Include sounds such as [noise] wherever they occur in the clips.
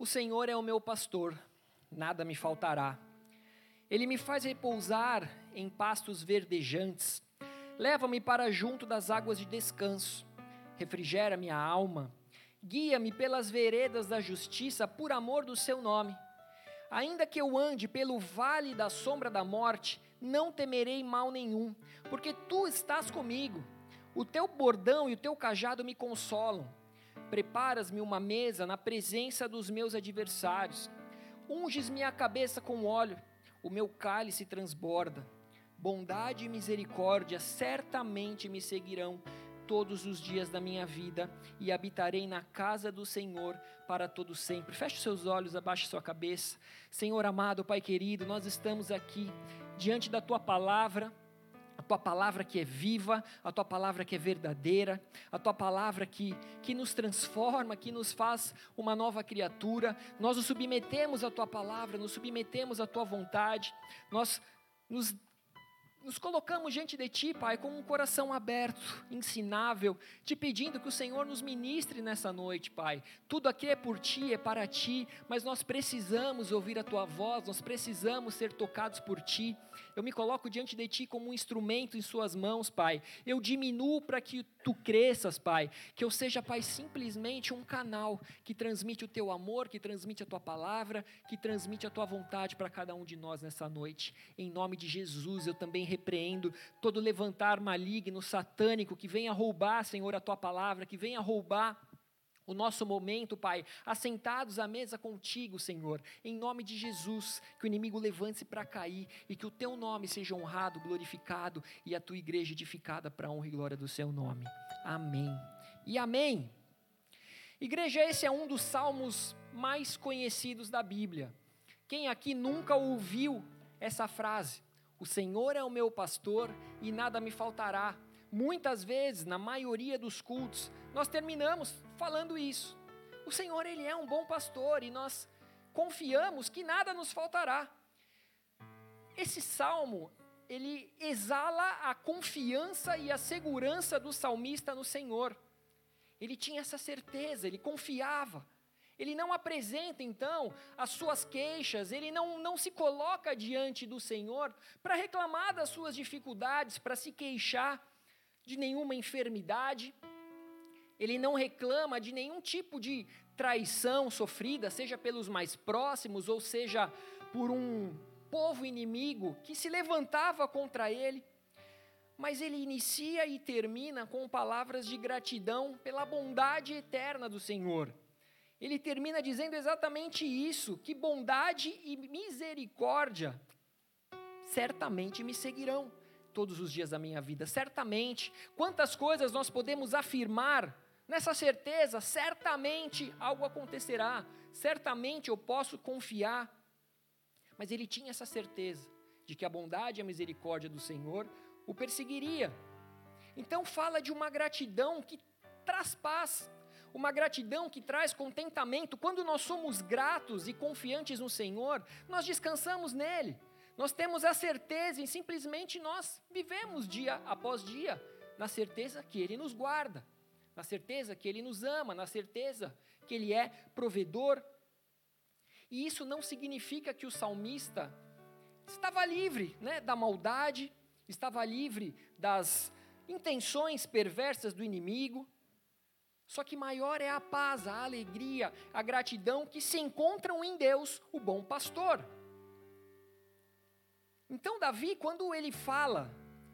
O Senhor é o meu pastor, nada me faltará. Ele me faz repousar em pastos verdejantes. Leva-me para junto das águas de descanso. Refrigera minha alma. Guia-me pelas veredas da justiça por amor do seu nome. Ainda que eu ande pelo vale da sombra da morte, não temerei mal nenhum, porque tu estás comigo. O teu bordão e o teu cajado me consolam. Preparas-me uma mesa na presença dos meus adversários. Unges minha cabeça com óleo, o meu cálice transborda. Bondade e misericórdia certamente me seguirão todos os dias da minha vida e habitarei na casa do Senhor para todo sempre. Feche seus olhos, abaixe sua cabeça. Senhor amado, Pai querido, nós estamos aqui diante da tua palavra tua palavra que é viva, a tua palavra que é verdadeira, a tua palavra que, que nos transforma, que nos faz uma nova criatura. Nós nos submetemos à tua palavra, nos submetemos à tua vontade, nós nos nos colocamos diante de Ti, Pai, com um coração aberto, ensinável, te pedindo que o Senhor nos ministre nessa noite, Pai. Tudo aqui é por Ti, é para Ti, mas nós precisamos ouvir a Tua voz, nós precisamos ser tocados por Ti. Eu me coloco diante de Ti como um instrumento em Suas mãos, Pai. Eu diminuo para que Tu cresças, Pai. Que eu seja, Pai, simplesmente um canal que transmite o Teu amor, que transmite a Tua palavra, que transmite a Tua vontade para cada um de nós nessa noite. Em nome de Jesus, eu também repreendo todo levantar maligno, satânico, que venha roubar, Senhor, a tua palavra, que venha roubar o nosso momento, Pai, assentados à mesa contigo, Senhor, em nome de Jesus, que o inimigo levante-se para cair e que o teu nome seja honrado, glorificado e a tua igreja edificada para a honra e glória do seu nome. Amém. E amém. Igreja, esse é um dos salmos mais conhecidos da Bíblia. Quem aqui nunca ouviu essa frase? O Senhor é o meu pastor e nada me faltará. Muitas vezes, na maioria dos cultos, nós terminamos falando isso. O Senhor, Ele é um bom pastor e nós confiamos que nada nos faltará. Esse salmo, ele exala a confiança e a segurança do salmista no Senhor. Ele tinha essa certeza, ele confiava. Ele não apresenta então as suas queixas, ele não, não se coloca diante do Senhor para reclamar das suas dificuldades, para se queixar de nenhuma enfermidade, ele não reclama de nenhum tipo de traição sofrida, seja pelos mais próximos ou seja por um povo inimigo que se levantava contra ele. Mas ele inicia e termina com palavras de gratidão pela bondade eterna do Senhor ele termina dizendo exatamente isso: que bondade e misericórdia certamente me seguirão todos os dias da minha vida, certamente. Quantas coisas nós podemos afirmar nessa certeza? Certamente algo acontecerá, certamente eu posso confiar. Mas ele tinha essa certeza de que a bondade e a misericórdia do Senhor o perseguiria. Então fala de uma gratidão que traz paz, uma gratidão que traz contentamento. Quando nós somos gratos e confiantes no Senhor, nós descansamos nele. Nós temos a certeza e simplesmente nós vivemos dia após dia na certeza que ele nos guarda, na certeza que ele nos ama, na certeza que ele é provedor. E isso não significa que o salmista estava livre, né, da maldade, estava livre das intenções perversas do inimigo. Só que maior é a paz, a alegria, a gratidão que se encontram em Deus, o bom pastor. Então, Davi, quando ele fala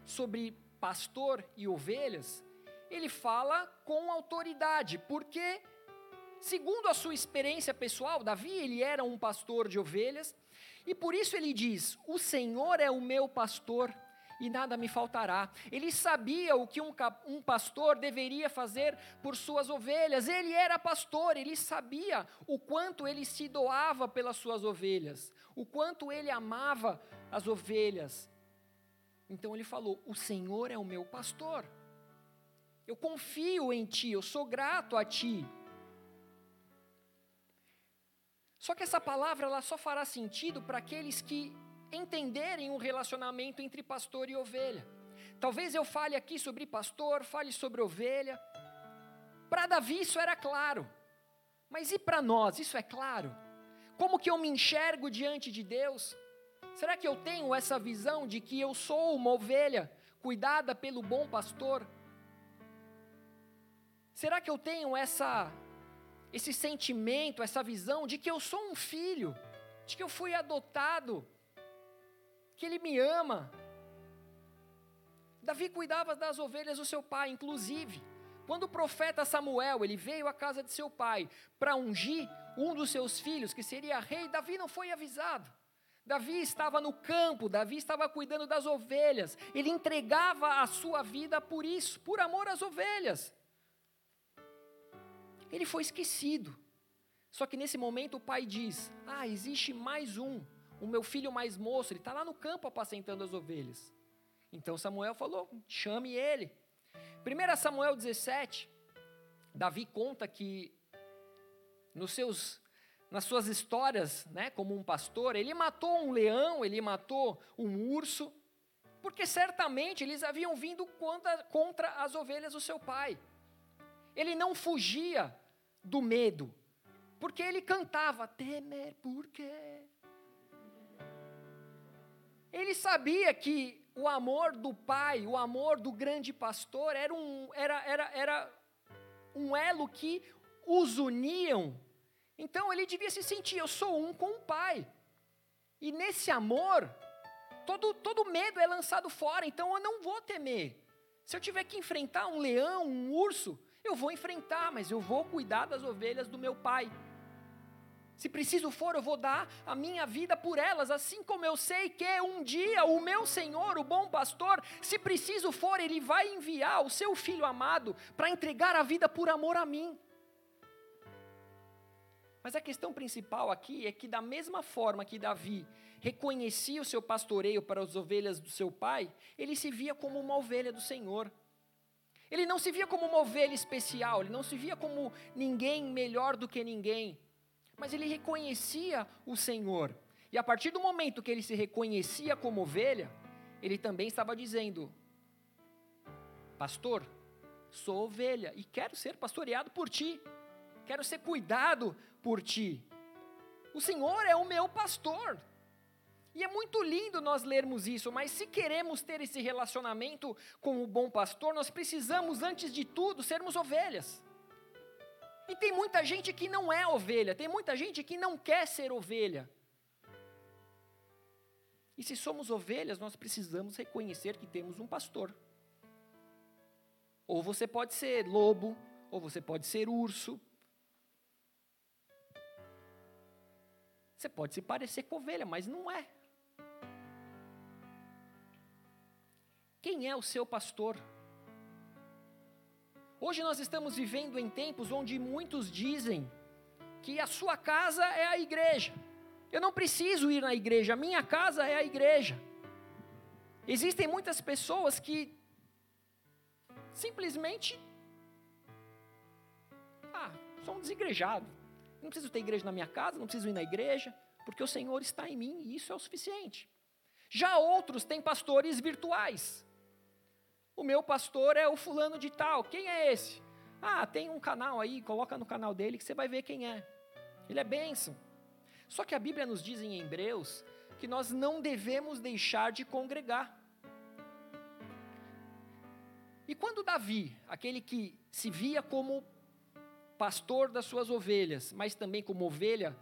sobre pastor e ovelhas, ele fala com autoridade, porque, segundo a sua experiência pessoal, Davi ele era um pastor de ovelhas, e por isso ele diz: O Senhor é o meu pastor e nada me faltará. Ele sabia o que um, um, pastor deveria fazer por suas ovelhas. Ele era pastor, ele sabia o quanto ele se doava pelas suas ovelhas, o quanto ele amava as ovelhas. Então ele falou: O Senhor é o meu pastor. Eu confio em ti, eu sou grato a ti. Só que essa palavra ela só fará sentido para aqueles que entenderem o relacionamento entre pastor e ovelha. Talvez eu fale aqui sobre pastor, fale sobre ovelha. Para Davi isso era claro. Mas e para nós? Isso é claro? Como que eu me enxergo diante de Deus? Será que eu tenho essa visão de que eu sou uma ovelha cuidada pelo bom pastor? Será que eu tenho essa esse sentimento, essa visão de que eu sou um filho, de que eu fui adotado, que ele me ama? Davi cuidava das ovelhas do seu pai, inclusive quando o profeta Samuel, ele veio à casa de seu pai para ungir um dos seus filhos, que seria rei, Davi não foi avisado. Davi estava no campo, Davi estava cuidando das ovelhas. Ele entregava a sua vida por isso, por amor às ovelhas. Ele foi esquecido. Só que nesse momento o pai diz: Ah, existe mais um, o meu filho mais moço, ele está lá no campo apacentando as ovelhas. Então Samuel falou: chame ele. 1 Samuel 17, Davi conta que nos seus, nas suas histórias, né, como um pastor, ele matou um leão, ele matou um urso, porque certamente eles haviam vindo contra, contra as ovelhas do seu pai. Ele não fugia do medo, porque ele cantava: temer por quê? Ele sabia que o amor do pai, o amor do grande pastor, era um, era, era, era um elo que os uniam. Então ele devia se sentir: eu sou um com o pai. E nesse amor, todo, todo medo é lançado fora, então eu não vou temer. Se eu tiver que enfrentar um leão, um urso, eu vou enfrentar, mas eu vou cuidar das ovelhas do meu pai. Se preciso for, eu vou dar a minha vida por elas, assim como eu sei que um dia o meu Senhor, o bom pastor, se preciso for, ele vai enviar o seu filho amado para entregar a vida por amor a mim. Mas a questão principal aqui é que, da mesma forma que Davi reconhecia o seu pastoreio para as ovelhas do seu pai, ele se via como uma ovelha do Senhor. Ele não se via como uma ovelha especial, ele não se via como ninguém melhor do que ninguém mas ele reconhecia o Senhor. E a partir do momento que ele se reconhecia como ovelha, ele também estava dizendo: Pastor, sou ovelha e quero ser pastoreado por ti, quero ser cuidado por ti. O Senhor é o meu pastor. E é muito lindo nós lermos isso, mas se queremos ter esse relacionamento com o bom pastor, nós precisamos, antes de tudo, sermos ovelhas. E tem muita gente que não é ovelha, tem muita gente que não quer ser ovelha. E se somos ovelhas, nós precisamos reconhecer que temos um pastor. Ou você pode ser lobo, ou você pode ser urso. Você pode se parecer com ovelha, mas não é. Quem é o seu pastor? Hoje nós estamos vivendo em tempos onde muitos dizem que a sua casa é a igreja. Eu não preciso ir na igreja, a minha casa é a igreja. Existem muitas pessoas que simplesmente ah, sou um desigrejado. Não preciso ter igreja na minha casa, não preciso ir na igreja, porque o Senhor está em mim e isso é o suficiente. Já outros têm pastores virtuais. O meu pastor é o fulano de tal. Quem é esse? Ah, tem um canal aí, coloca no canal dele que você vai ver quem é. Ele é bênção. Só que a Bíblia nos diz em Hebreus que nós não devemos deixar de congregar. E quando Davi, aquele que se via como pastor das suas ovelhas, mas também como ovelha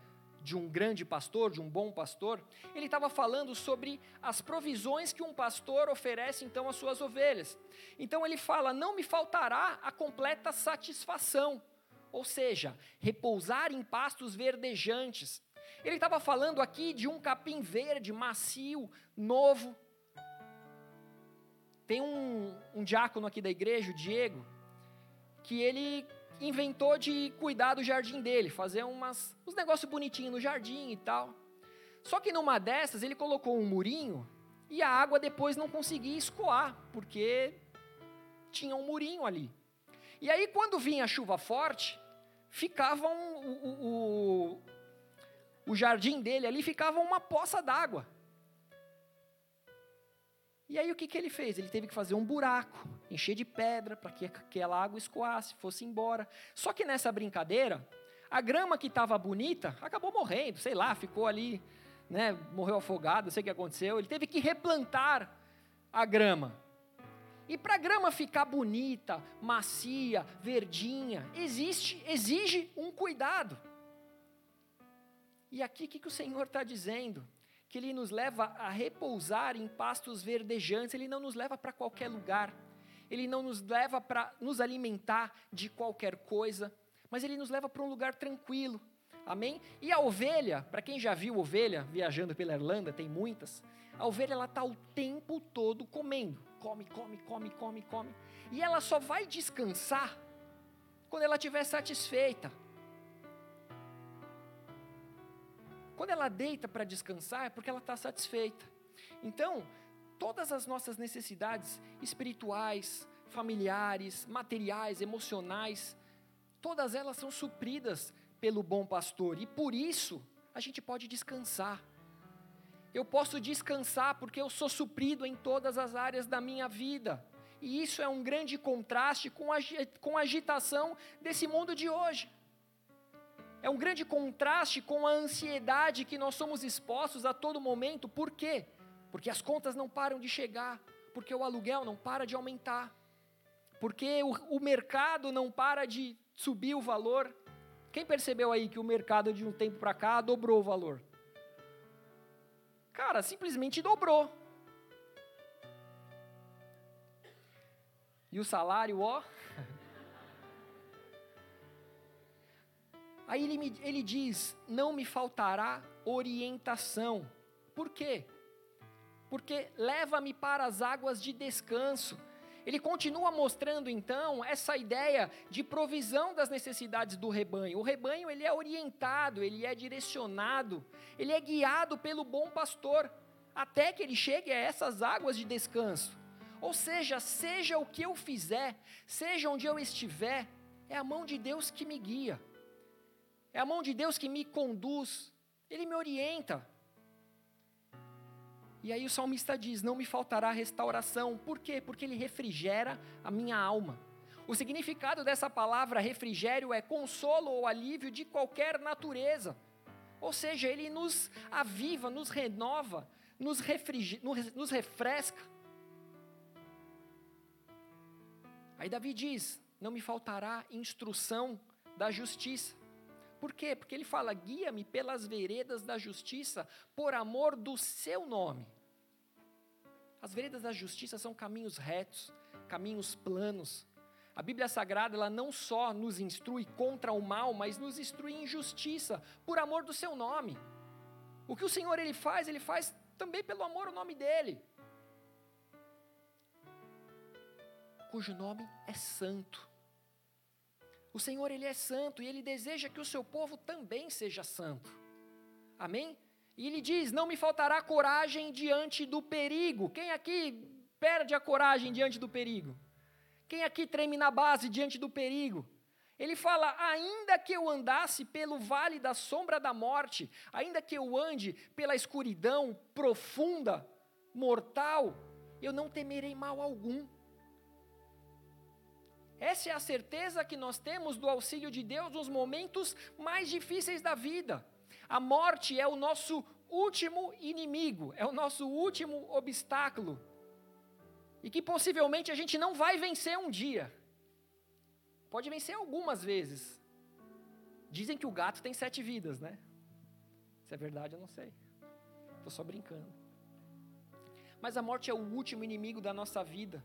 de um grande pastor, de um bom pastor, ele estava falando sobre as provisões que um pastor oferece então às suas ovelhas. Então ele fala: não me faltará a completa satisfação, ou seja, repousar em pastos verdejantes. Ele estava falando aqui de um capim verde, macio, novo. Tem um, um diácono aqui da igreja, o Diego, que ele inventou de cuidar do jardim dele, fazer umas, uns negócios bonitinhos no jardim e tal. Só que numa dessas ele colocou um murinho e a água depois não conseguia escoar, porque tinha um murinho ali. E aí quando vinha a chuva forte, ficava um, o, o, o jardim dele ali ficava uma poça d'água. E aí o que, que ele fez? Ele teve que fazer um buraco, encher de pedra para que aquela água escoasse, fosse embora. Só que nessa brincadeira, A grama que estava bonita acabou morrendo, sei lá, ficou ali, né, morreu afogado, não sei o que aconteceu. Ele teve que replantar a grama. E para a grama ficar bonita, macia, verdinha, existe, exige um cuidado. E aqui o que, que o Senhor está dizendo? Que Ele nos leva a repousar em pastos verdejantes, Ele não nos leva para qualquer lugar, Ele não nos leva para nos alimentar de qualquer coisa, mas Ele nos leva para um lugar tranquilo. Amém? E a ovelha, para quem já viu ovelha viajando pela Irlanda, tem muitas, a ovelha ela está o tempo todo comendo. Come, come, come, come, come. E ela só vai descansar quando ela estiver satisfeita. Quando ela deita para descansar, é porque ela está satisfeita. Então, todas as nossas necessidades espirituais, familiares, materiais, emocionais, todas elas são supridas pelo bom pastor. E por isso, a gente pode descansar. Eu posso descansar porque eu sou suprido em todas as áreas da minha vida. E isso é um grande contraste com a, com a agitação desse mundo de hoje é um grande contraste com a ansiedade que nós somos expostos a todo momento. Por quê? Porque as contas não param de chegar, porque o aluguel não para de aumentar, porque o, o mercado não para de subir o valor. Quem percebeu aí que o mercado de um tempo para cá dobrou o valor? Cara, simplesmente dobrou. E o salário, ó, Aí ele, me, ele diz: não me faltará orientação. Por quê? Porque leva-me para as águas de descanso. Ele continua mostrando então essa ideia de provisão das necessidades do rebanho. O rebanho ele é orientado, ele é direcionado, ele é guiado pelo bom pastor até que ele chegue a essas águas de descanso. Ou seja, seja o que eu fizer, seja onde eu estiver, é a mão de Deus que me guia. É a mão de Deus que me conduz, Ele me orienta. E aí o salmista diz: Não me faltará restauração. Por quê? Porque Ele refrigera a minha alma. O significado dessa palavra refrigério é consolo ou alívio de qualquer natureza. Ou seja, Ele nos aviva, nos renova, nos, nos refresca. Aí Davi diz: Não me faltará instrução da justiça. Por quê? Porque ele fala: guia-me pelas veredas da justiça, por amor do seu nome. As veredas da justiça são caminhos retos, caminhos planos. A Bíblia Sagrada, ela não só nos instrui contra o mal, mas nos instrui em justiça, por amor do seu nome. O que o Senhor ele faz, ele faz também pelo amor ao nome dele. Cujo nome é santo. O Senhor, Ele é santo e Ele deseja que o seu povo também seja santo. Amém? E Ele diz: Não me faltará coragem diante do perigo. Quem aqui perde a coragem diante do perigo? Quem aqui treme na base diante do perigo? Ele fala: ainda que eu andasse pelo vale da sombra da morte, ainda que eu ande pela escuridão profunda, mortal, eu não temerei mal algum, essa é a certeza que nós temos do auxílio de Deus nos momentos mais difíceis da vida. A morte é o nosso último inimigo, é o nosso último obstáculo. E que possivelmente a gente não vai vencer um dia. Pode vencer algumas vezes. Dizem que o gato tem sete vidas, né? Se é verdade, eu não sei. Estou só brincando. Mas a morte é o último inimigo da nossa vida.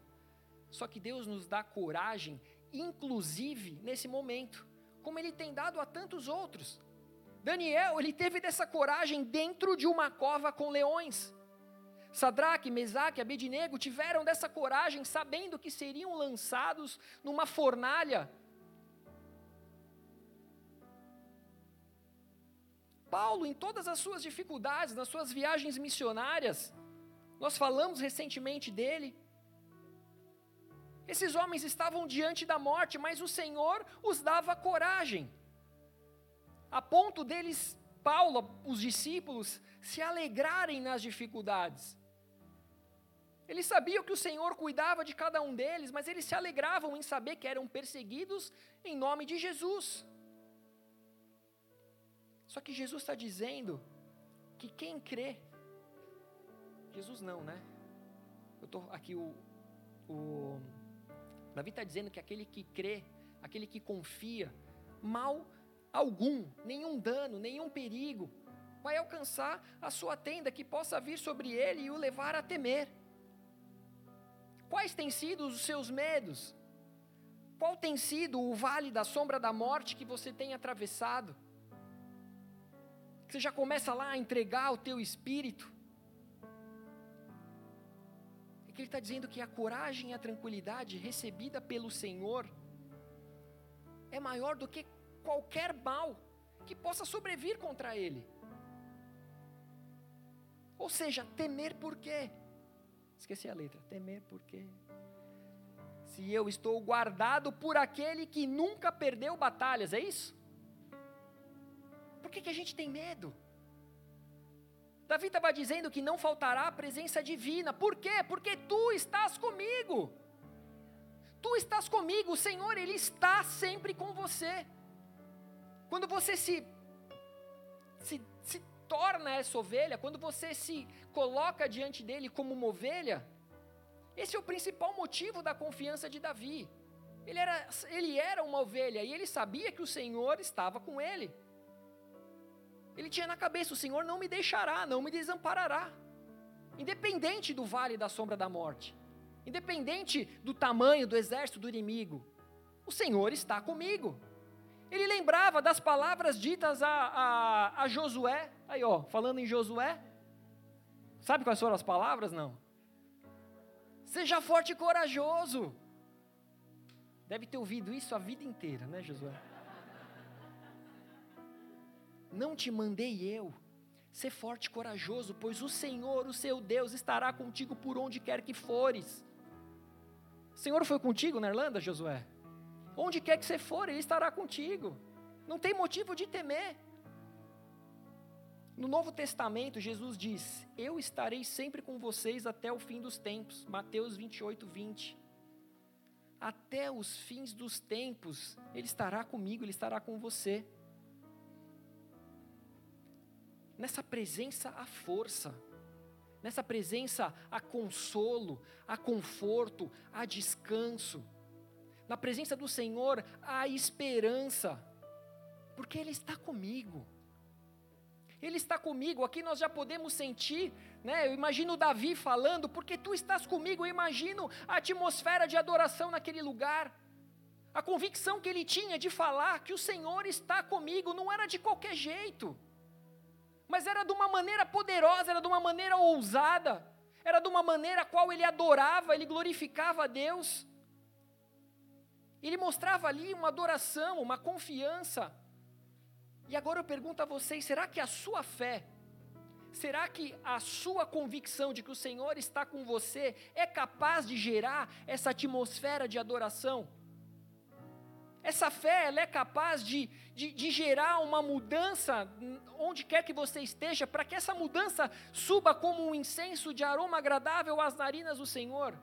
Só que Deus nos dá coragem, inclusive nesse momento, como Ele tem dado a tantos outros. Daniel, ele teve dessa coragem dentro de uma cova com leões. Sadraque, Mesaque, Abednego tiveram dessa coragem sabendo que seriam lançados numa fornalha. Paulo, em todas as suas dificuldades, nas suas viagens missionárias, nós falamos recentemente dele, esses homens estavam diante da morte, mas o Senhor os dava coragem. A ponto deles, Paulo, os discípulos, se alegrarem nas dificuldades. Eles sabiam que o Senhor cuidava de cada um deles, mas eles se alegravam em saber que eram perseguidos em nome de Jesus. Só que Jesus está dizendo que quem crê, Jesus não, né? Eu estou aqui, o, o Davi está dizendo que aquele que crê, aquele que confia, mal algum, nenhum dano, nenhum perigo, vai alcançar a sua tenda que possa vir sobre ele e o levar a temer. Quais têm sido os seus medos? Qual tem sido o vale da sombra da morte que você tem atravessado? Você já começa lá a entregar o teu espírito. É que ele está dizendo que a coragem e a tranquilidade recebida pelo Senhor é maior do que qualquer mal que possa sobrevir contra ele. Ou seja, temer por quê? Esqueci a letra. Temer por quê? Se eu estou guardado por aquele que nunca perdeu batalhas, é isso? Por que, que a gente tem medo? Davi estava dizendo que não faltará a presença divina. Por quê? Porque tu estás comigo. Tu estás comigo, o Senhor, Ele está sempre com você. Quando você se, se, se torna essa ovelha, quando você se coloca diante dele como uma ovelha, esse é o principal motivo da confiança de Davi. Ele era, ele era uma ovelha e ele sabia que o Senhor estava com ele. Ele tinha na cabeça: o Senhor não me deixará, não me desamparará. Independente do vale da sombra da morte, independente do tamanho do exército do inimigo, o Senhor está comigo. Ele lembrava das palavras ditas a, a, a Josué, aí ó, falando em Josué. Sabe quais foram as palavras? Não. Seja forte e corajoso. Deve ter ouvido isso a vida inteira, né, Josué? Não te mandei eu. Ser forte e corajoso, pois o Senhor, o seu Deus, estará contigo por onde quer que fores. O Senhor foi contigo na Irlanda, Josué? Onde quer que você for, Ele estará contigo. Não tem motivo de temer. No Novo Testamento, Jesus diz: Eu estarei sempre com vocês até o fim dos tempos. Mateus 28, 20. Até os fins dos tempos, Ele estará comigo, Ele estará com você. Nessa presença há força, nessa presença há consolo, há conforto, há descanso. Na presença do Senhor há esperança, porque Ele está comigo. Ele está comigo, aqui nós já podemos sentir, né? Eu imagino Davi falando, porque tu estás comigo, eu imagino a atmosfera de adoração naquele lugar. A convicção que ele tinha de falar que o Senhor está comigo não era de qualquer jeito, mas era de uma maneira poderosa, era de uma maneira ousada, era de uma maneira a qual ele adorava, ele glorificava a Deus. Ele mostrava ali uma adoração, uma confiança. E agora eu pergunto a vocês: será que a sua fé, será que a sua convicção de que o Senhor está com você é capaz de gerar essa atmosfera de adoração? Essa fé ela é capaz de, de, de gerar uma mudança onde quer que você esteja, para que essa mudança suba como um incenso de aroma agradável às narinas do Senhor?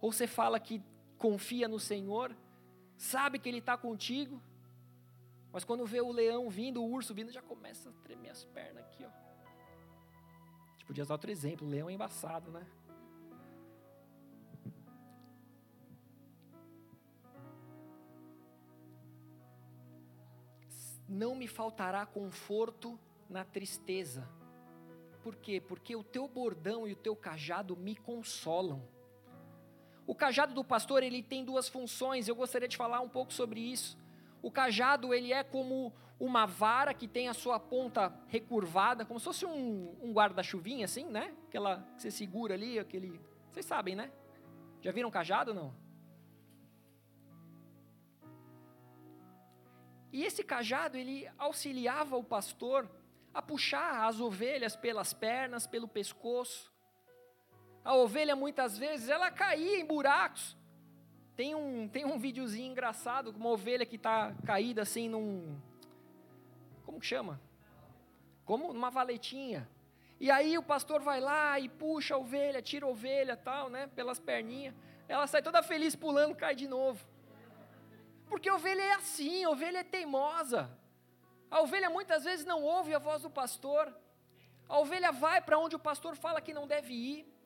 Ou você fala que confia no Senhor, sabe que Ele está contigo, mas quando vê o leão vindo, o urso vindo, já começa a tremer as pernas aqui, ó. A gente podia usar outro exemplo, o leão é embaçado, né? Não me faltará conforto na tristeza. Por quê? Porque o teu bordão e o teu cajado me consolam. O cajado do pastor, ele tem duas funções, eu gostaria de falar um pouco sobre isso. O cajado, ele é como uma vara que tem a sua ponta recurvada, como se fosse um, um guarda-chuvinha, assim, né? Aquela que você segura ali, aquele... Vocês sabem, né? Já viram cajado, não? E esse cajado, ele auxiliava o pastor a puxar as ovelhas pelas pernas, pelo pescoço, a ovelha muitas vezes ela caía em buracos. Tem um, tem um videozinho engraçado, uma ovelha que está caída assim num. Como que chama? Como numa valetinha. E aí o pastor vai lá e puxa a ovelha, tira a ovelha tal, né? Pelas perninhas. Ela sai toda feliz pulando, cai de novo. Porque a ovelha é assim, a ovelha é teimosa. A ovelha muitas vezes não ouve a voz do pastor. A ovelha vai para onde o pastor fala que não deve ir.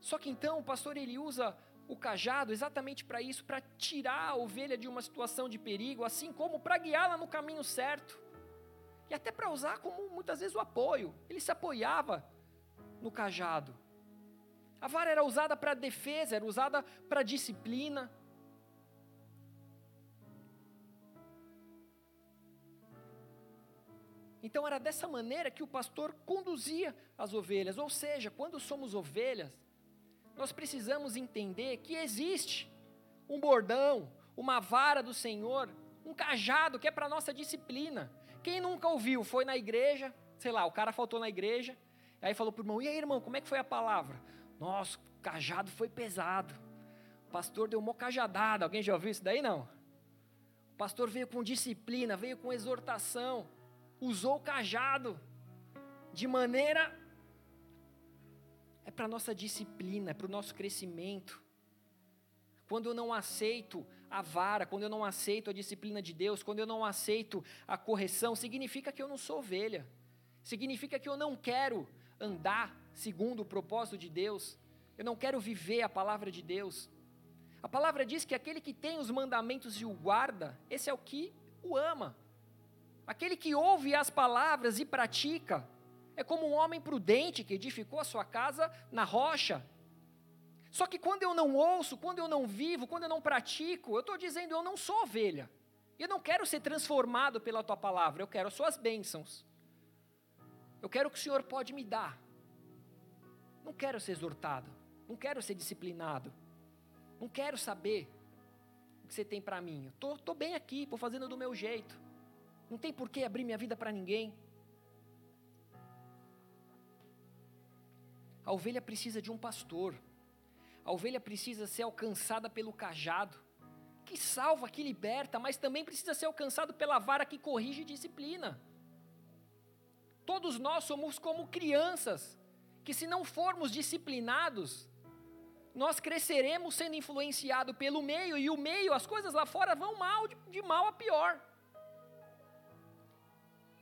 Só que então o pastor ele usa o cajado exatamente para isso, para tirar a ovelha de uma situação de perigo, assim como para guiá-la no caminho certo. E até para usar como muitas vezes o apoio. Ele se apoiava no cajado. A vara era usada para defesa, era usada para disciplina. Então era dessa maneira que o pastor conduzia as ovelhas, ou seja, quando somos ovelhas, nós precisamos entender que existe um bordão, uma vara do Senhor, um cajado que é para nossa disciplina. Quem nunca ouviu, foi na igreja, sei lá, o cara faltou na igreja, aí falou para o irmão: "E aí, irmão, como é que foi a palavra?" "Nossa, o cajado foi pesado. O pastor deu uma cajadada. Alguém já ouviu isso daí não? O pastor veio com disciplina, veio com exortação usou o cajado de maneira é para nossa disciplina, é para o nosso crescimento. Quando eu não aceito a vara, quando eu não aceito a disciplina de Deus, quando eu não aceito a correção, significa que eu não sou ovelha. Significa que eu não quero andar segundo o propósito de Deus. Eu não quero viver a palavra de Deus. A palavra diz que aquele que tem os mandamentos e o guarda, esse é o que o ama. Aquele que ouve as palavras e pratica é como um homem prudente que edificou a sua casa na rocha. Só que quando eu não ouço, quando eu não vivo, quando eu não pratico, eu estou dizendo eu não sou ovelha. Eu não quero ser transformado pela tua palavra, eu quero as suas bênçãos. Eu quero o que o Senhor pode me dar. Não quero ser exortado, não quero ser disciplinado, não quero saber o que você tem para mim. Estou bem aqui, estou fazendo do meu jeito. Não tem por que abrir minha vida para ninguém. A ovelha precisa de um pastor. A ovelha precisa ser alcançada pelo cajado, que salva, que liberta, mas também precisa ser alcançado pela vara que corrige e disciplina. Todos nós somos como crianças, que se não formos disciplinados, nós cresceremos sendo influenciados pelo meio, e o meio, as coisas lá fora vão mal, de, de mal a pior.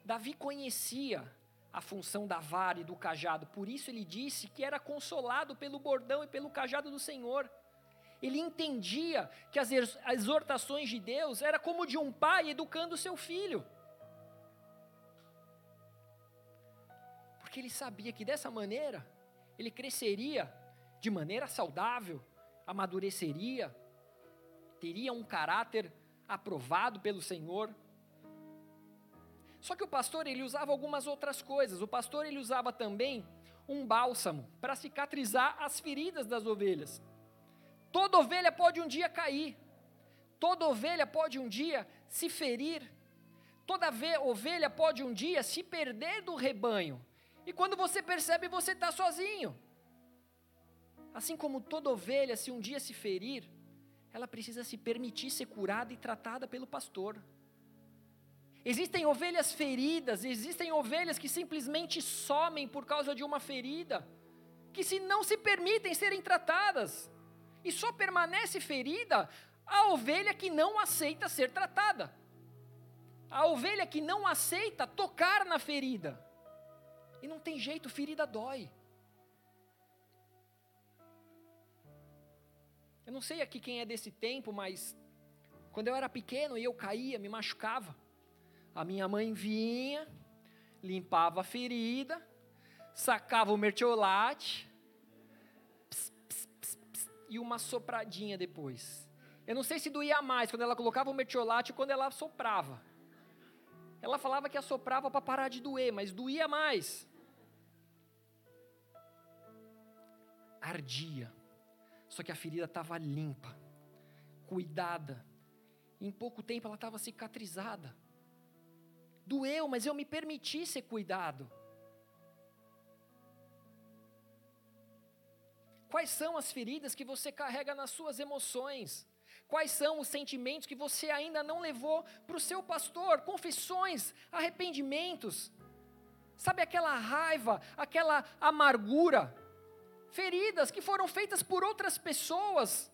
Davi conhecia a função da vara e do cajado, por isso ele disse que era consolado pelo bordão e pelo cajado do Senhor. Ele entendia que as exortações de Deus era como de um pai educando seu filho. Porque ele sabia que dessa maneira ele cresceria de maneira saudável, amadureceria, teria um caráter aprovado pelo Senhor. Só que o pastor ele usava algumas outras coisas. O pastor ele usava também um bálsamo para cicatrizar as feridas das ovelhas. Toda ovelha pode um dia cair. Toda ovelha pode um dia se ferir. Toda ovelha pode um dia se perder do rebanho. E quando você percebe, você está sozinho. Assim como toda ovelha, se um dia se ferir, ela precisa se permitir ser curada e tratada pelo pastor. Existem ovelhas feridas, existem ovelhas que simplesmente somem por causa de uma ferida, que se não se permitem serem tratadas. E só permanece ferida a ovelha que não aceita ser tratada. A ovelha que não aceita tocar na ferida. E não tem jeito, ferida dói. Eu não sei aqui quem é desse tempo, mas quando eu era pequeno e eu caía, me machucava. A minha mãe vinha, limpava a ferida, sacava o mertiolate e uma sopradinha depois. Eu não sei se doía mais quando ela colocava o mertiolate ou quando ela soprava. Ela falava que assoprava para parar de doer, mas doía mais. Ardia. Só que a ferida estava limpa, cuidada. Em pouco tempo ela estava cicatrizada. Doeu, mas eu me permiti ser cuidado. Quais são as feridas que você carrega nas suas emoções? Quais são os sentimentos que você ainda não levou para o seu pastor? Confissões, arrependimentos. Sabe aquela raiva, aquela amargura? Feridas que foram feitas por outras pessoas.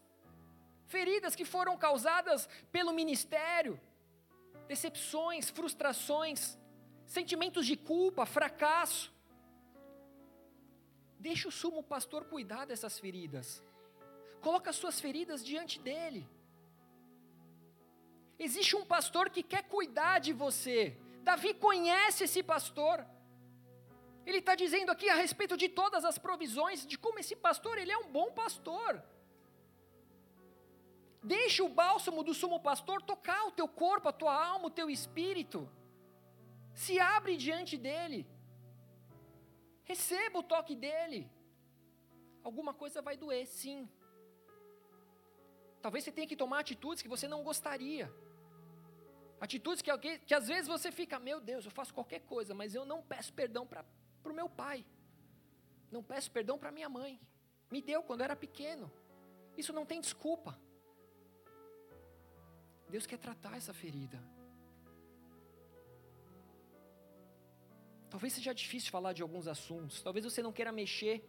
Feridas que foram causadas pelo ministério decepções, frustrações, sentimentos de culpa, fracasso. Deixa o sumo pastor cuidar dessas feridas. Coloca as suas feridas diante dele. Existe um pastor que quer cuidar de você. Davi conhece esse pastor. Ele está dizendo aqui a respeito de todas as provisões, de como esse pastor, ele é um bom pastor. Deixa o bálsamo do sumo pastor tocar o teu corpo, a tua alma, o teu espírito. Se abre diante dele. Receba o toque dele. Alguma coisa vai doer, sim. Talvez você tenha que tomar atitudes que você não gostaria. Atitudes que, que às vezes você fica, meu Deus, eu faço qualquer coisa, mas eu não peço perdão para o meu pai. Não peço perdão para minha mãe. Me deu quando eu era pequeno. Isso não tem desculpa. Deus quer tratar essa ferida. Talvez seja difícil falar de alguns assuntos. Talvez você não queira mexer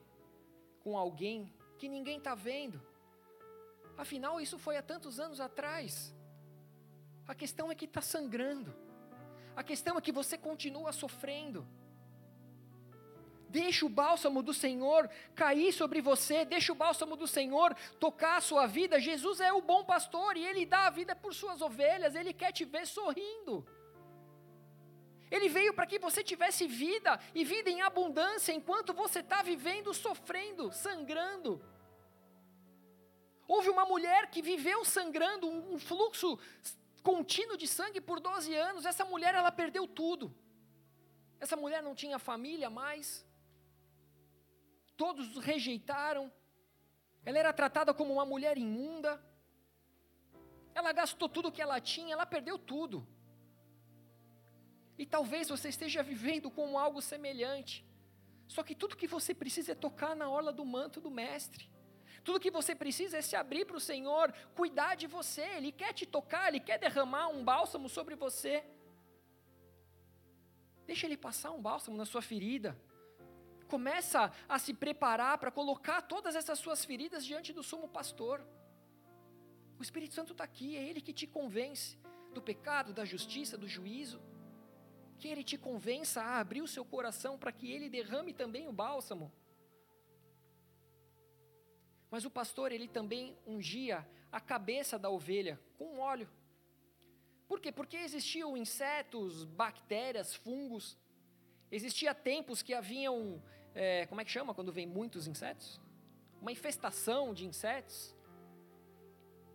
com alguém que ninguém está vendo. Afinal, isso foi há tantos anos atrás. A questão é que está sangrando. A questão é que você continua sofrendo. Deixa o bálsamo do Senhor cair sobre você, deixa o bálsamo do Senhor tocar a sua vida. Jesus é o bom pastor e ele dá a vida por suas ovelhas, ele quer te ver sorrindo. Ele veio para que você tivesse vida e vida em abundância enquanto você está vivendo, sofrendo, sangrando. Houve uma mulher que viveu sangrando, um fluxo contínuo de sangue por 12 anos. Essa mulher, ela perdeu tudo. Essa mulher não tinha família mais. Todos rejeitaram. Ela era tratada como uma mulher imunda. Ela gastou tudo que ela tinha, ela perdeu tudo. E talvez você esteja vivendo com algo semelhante. Só que tudo que você precisa é tocar na orla do manto do Mestre. Tudo que você precisa é se abrir para o Senhor, cuidar de você. Ele quer te tocar, Ele quer derramar um bálsamo sobre você. Deixa Ele passar um bálsamo na sua ferida. Começa a se preparar para colocar todas essas suas feridas diante do sumo pastor. O Espírito Santo está aqui, é Ele que te convence do pecado, da justiça, do juízo. Que Ele te convença a abrir o seu coração para que Ele derrame também o bálsamo. Mas o pastor, ele também ungia a cabeça da ovelha com óleo. Por quê? Porque existiam insetos, bactérias, fungos. Existia tempos que haviam, é, como é que chama quando vem muitos insetos? Uma infestação de insetos.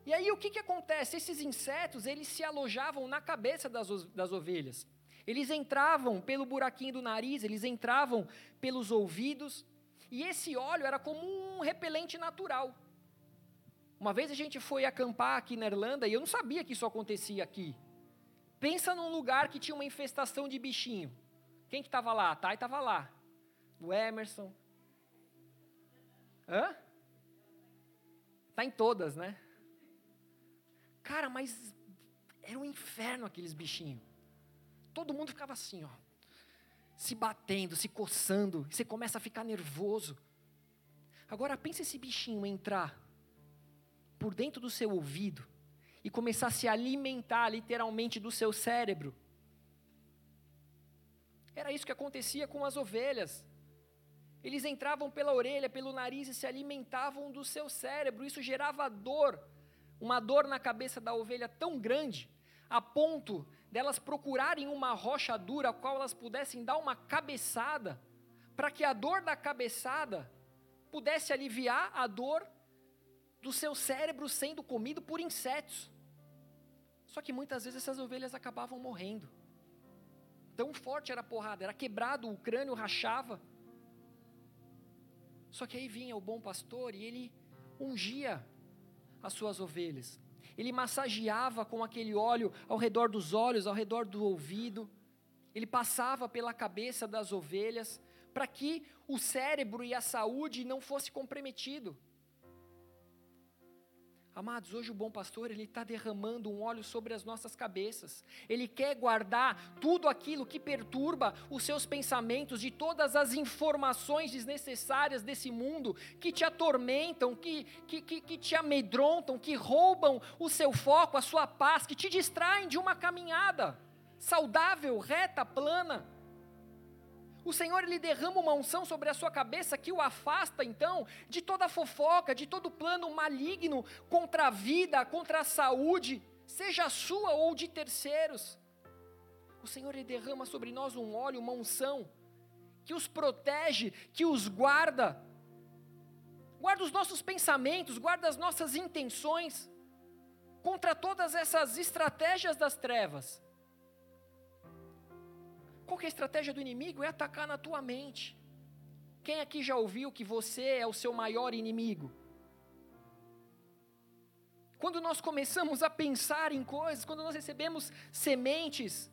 E aí o que, que acontece? Esses insetos, eles se alojavam na cabeça das, das ovelhas. Eles entravam pelo buraquinho do nariz, eles entravam pelos ouvidos, e esse óleo era como um repelente natural. Uma vez a gente foi acampar aqui na Irlanda e eu não sabia que isso acontecia aqui. Pensa num lugar que tinha uma infestação de bichinho. Quem que estava lá? A Thay estava lá. O Emerson. Hã? Tá em todas, né? Cara, mas era um inferno aqueles bichinhos. Todo mundo ficava assim, ó se batendo, se coçando, você começa a ficar nervoso. Agora pense esse bichinho entrar por dentro do seu ouvido e começar a se alimentar literalmente do seu cérebro. Era isso que acontecia com as ovelhas. Eles entravam pela orelha, pelo nariz e se alimentavam do seu cérebro. Isso gerava dor, uma dor na cabeça da ovelha tão grande, a ponto delas procurarem uma rocha dura a qual elas pudessem dar uma cabeçada, para que a dor da cabeçada pudesse aliviar a dor do seu cérebro sendo comido por insetos. Só que muitas vezes essas ovelhas acabavam morrendo. Tão forte era a porrada, era quebrado, o crânio rachava. Só que aí vinha o bom pastor e ele ungia as suas ovelhas ele massageava com aquele óleo ao redor dos olhos, ao redor do ouvido, ele passava pela cabeça das ovelhas, para que o cérebro e a saúde não fosse comprometido. Amados, hoje o bom pastor, ele está derramando um óleo sobre as nossas cabeças. Ele quer guardar tudo aquilo que perturba os seus pensamentos, de todas as informações desnecessárias desse mundo, que te atormentam, que, que, que, que te amedrontam, que roubam o seu foco, a sua paz, que te distraem de uma caminhada saudável, reta, plana. O Senhor ele derrama uma unção sobre a sua cabeça que o afasta então de toda fofoca, de todo plano maligno contra a vida, contra a saúde, seja a sua ou de terceiros. O Senhor ele derrama sobre nós um óleo, uma unção que os protege, que os guarda. Guarda os nossos pensamentos, guarda as nossas intenções contra todas essas estratégias das trevas. Qual é a estratégia do inimigo? É atacar na tua mente. Quem aqui já ouviu que você é o seu maior inimigo? Quando nós começamos a pensar em coisas, quando nós recebemos sementes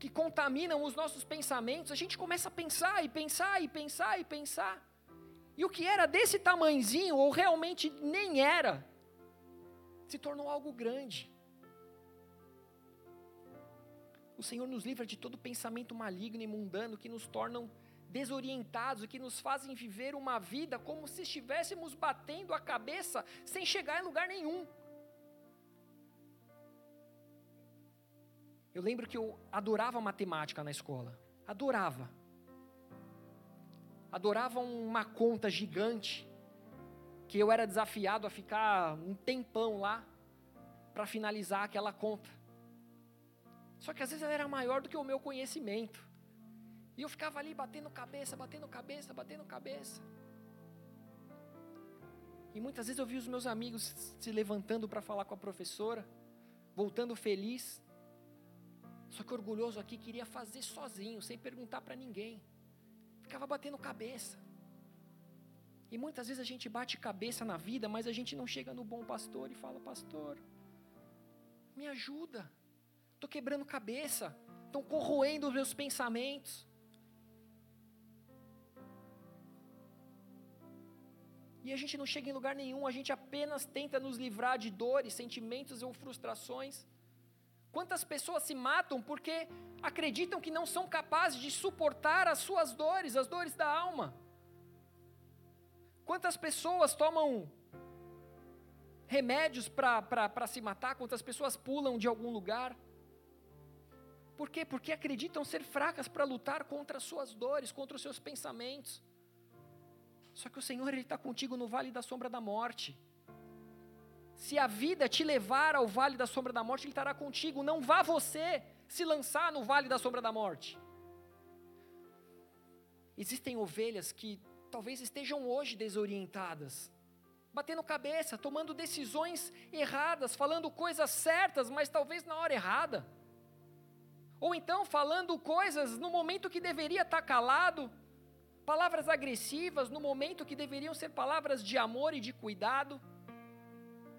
que contaminam os nossos pensamentos, a gente começa a pensar e pensar e pensar e pensar. E o que era desse tamanzinho, ou realmente nem era, se tornou algo grande. O Senhor nos livra de todo pensamento maligno e mundano que nos tornam desorientados que nos fazem viver uma vida como se estivéssemos batendo a cabeça sem chegar em lugar nenhum. Eu lembro que eu adorava matemática na escola. Adorava. Adorava uma conta gigante que eu era desafiado a ficar um tempão lá para finalizar aquela conta. Só que às vezes ela era maior do que o meu conhecimento. E eu ficava ali batendo cabeça, batendo cabeça, batendo cabeça. E muitas vezes eu vi os meus amigos se levantando para falar com a professora, voltando feliz. Só que orgulhoso aqui queria fazer sozinho, sem perguntar para ninguém. Ficava batendo cabeça. E muitas vezes a gente bate cabeça na vida, mas a gente não chega no bom pastor e fala: Pastor, me ajuda estou quebrando cabeça, estão corroendo os meus pensamentos. E a gente não chega em lugar nenhum, a gente apenas tenta nos livrar de dores, sentimentos ou frustrações. Quantas pessoas se matam porque acreditam que não são capazes de suportar as suas dores, as dores da alma? Quantas pessoas tomam remédios para se matar? Quantas pessoas pulam de algum lugar? Por quê? Porque acreditam ser fracas para lutar contra as suas dores, contra os seus pensamentos. Só que o Senhor ele está contigo no vale da sombra da morte. Se a vida te levar ao vale da sombra da morte, Ele estará contigo. Não vá você se lançar no vale da sombra da morte. Existem ovelhas que talvez estejam hoje desorientadas, batendo cabeça, tomando decisões erradas, falando coisas certas, mas talvez na hora errada. Ou então falando coisas no momento que deveria estar calado, palavras agressivas no momento que deveriam ser palavras de amor e de cuidado.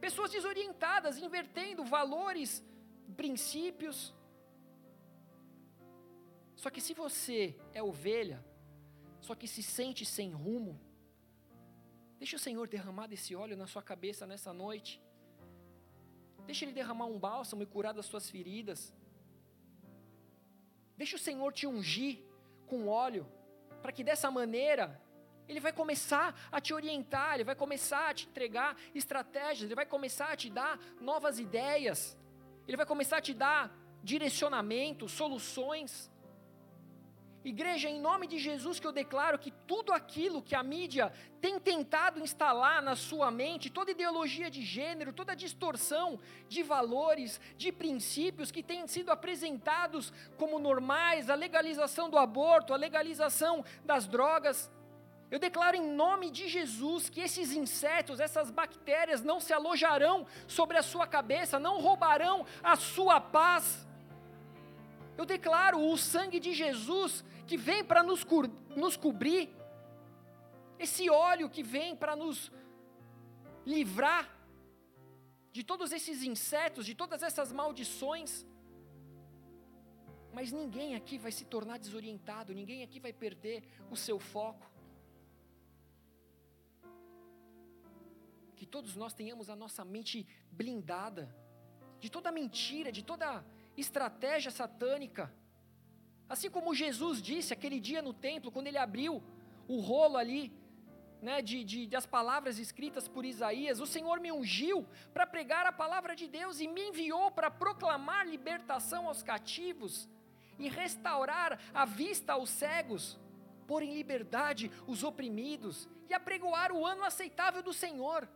Pessoas desorientadas, invertendo valores, princípios. Só que se você é ovelha, só que se sente sem rumo, deixa o Senhor derramar desse óleo na sua cabeça nessa noite. Deixa Ele derramar um bálsamo e curar das suas feridas. Deixa o Senhor te ungir com óleo, para que dessa maneira ele vai começar a te orientar, ele vai começar a te entregar estratégias, ele vai começar a te dar novas ideias, ele vai começar a te dar direcionamento, soluções. Igreja, em nome de Jesus, que eu declaro que tudo aquilo que a mídia tem tentado instalar na sua mente, toda ideologia de gênero, toda distorção de valores, de princípios que têm sido apresentados como normais, a legalização do aborto, a legalização das drogas, eu declaro em nome de Jesus que esses insetos, essas bactérias não se alojarão sobre a sua cabeça, não roubarão a sua paz eu declaro o sangue de Jesus que vem para nos, nos cobrir, esse óleo que vem para nos livrar de todos esses insetos, de todas essas maldições. Mas ninguém aqui vai se tornar desorientado, ninguém aqui vai perder o seu foco. que todos nós tenhamos a nossa mente blindada de toda mentira, de toda estratégia satânica. Assim como Jesus disse aquele dia no templo, quando ele abriu o rolo ali, né, de, de, das palavras escritas por Isaías, o Senhor me ungiu para pregar a palavra de Deus e me enviou para proclamar libertação aos cativos e restaurar a vista aos cegos, pôr em liberdade os oprimidos e apregoar o ano aceitável do Senhor.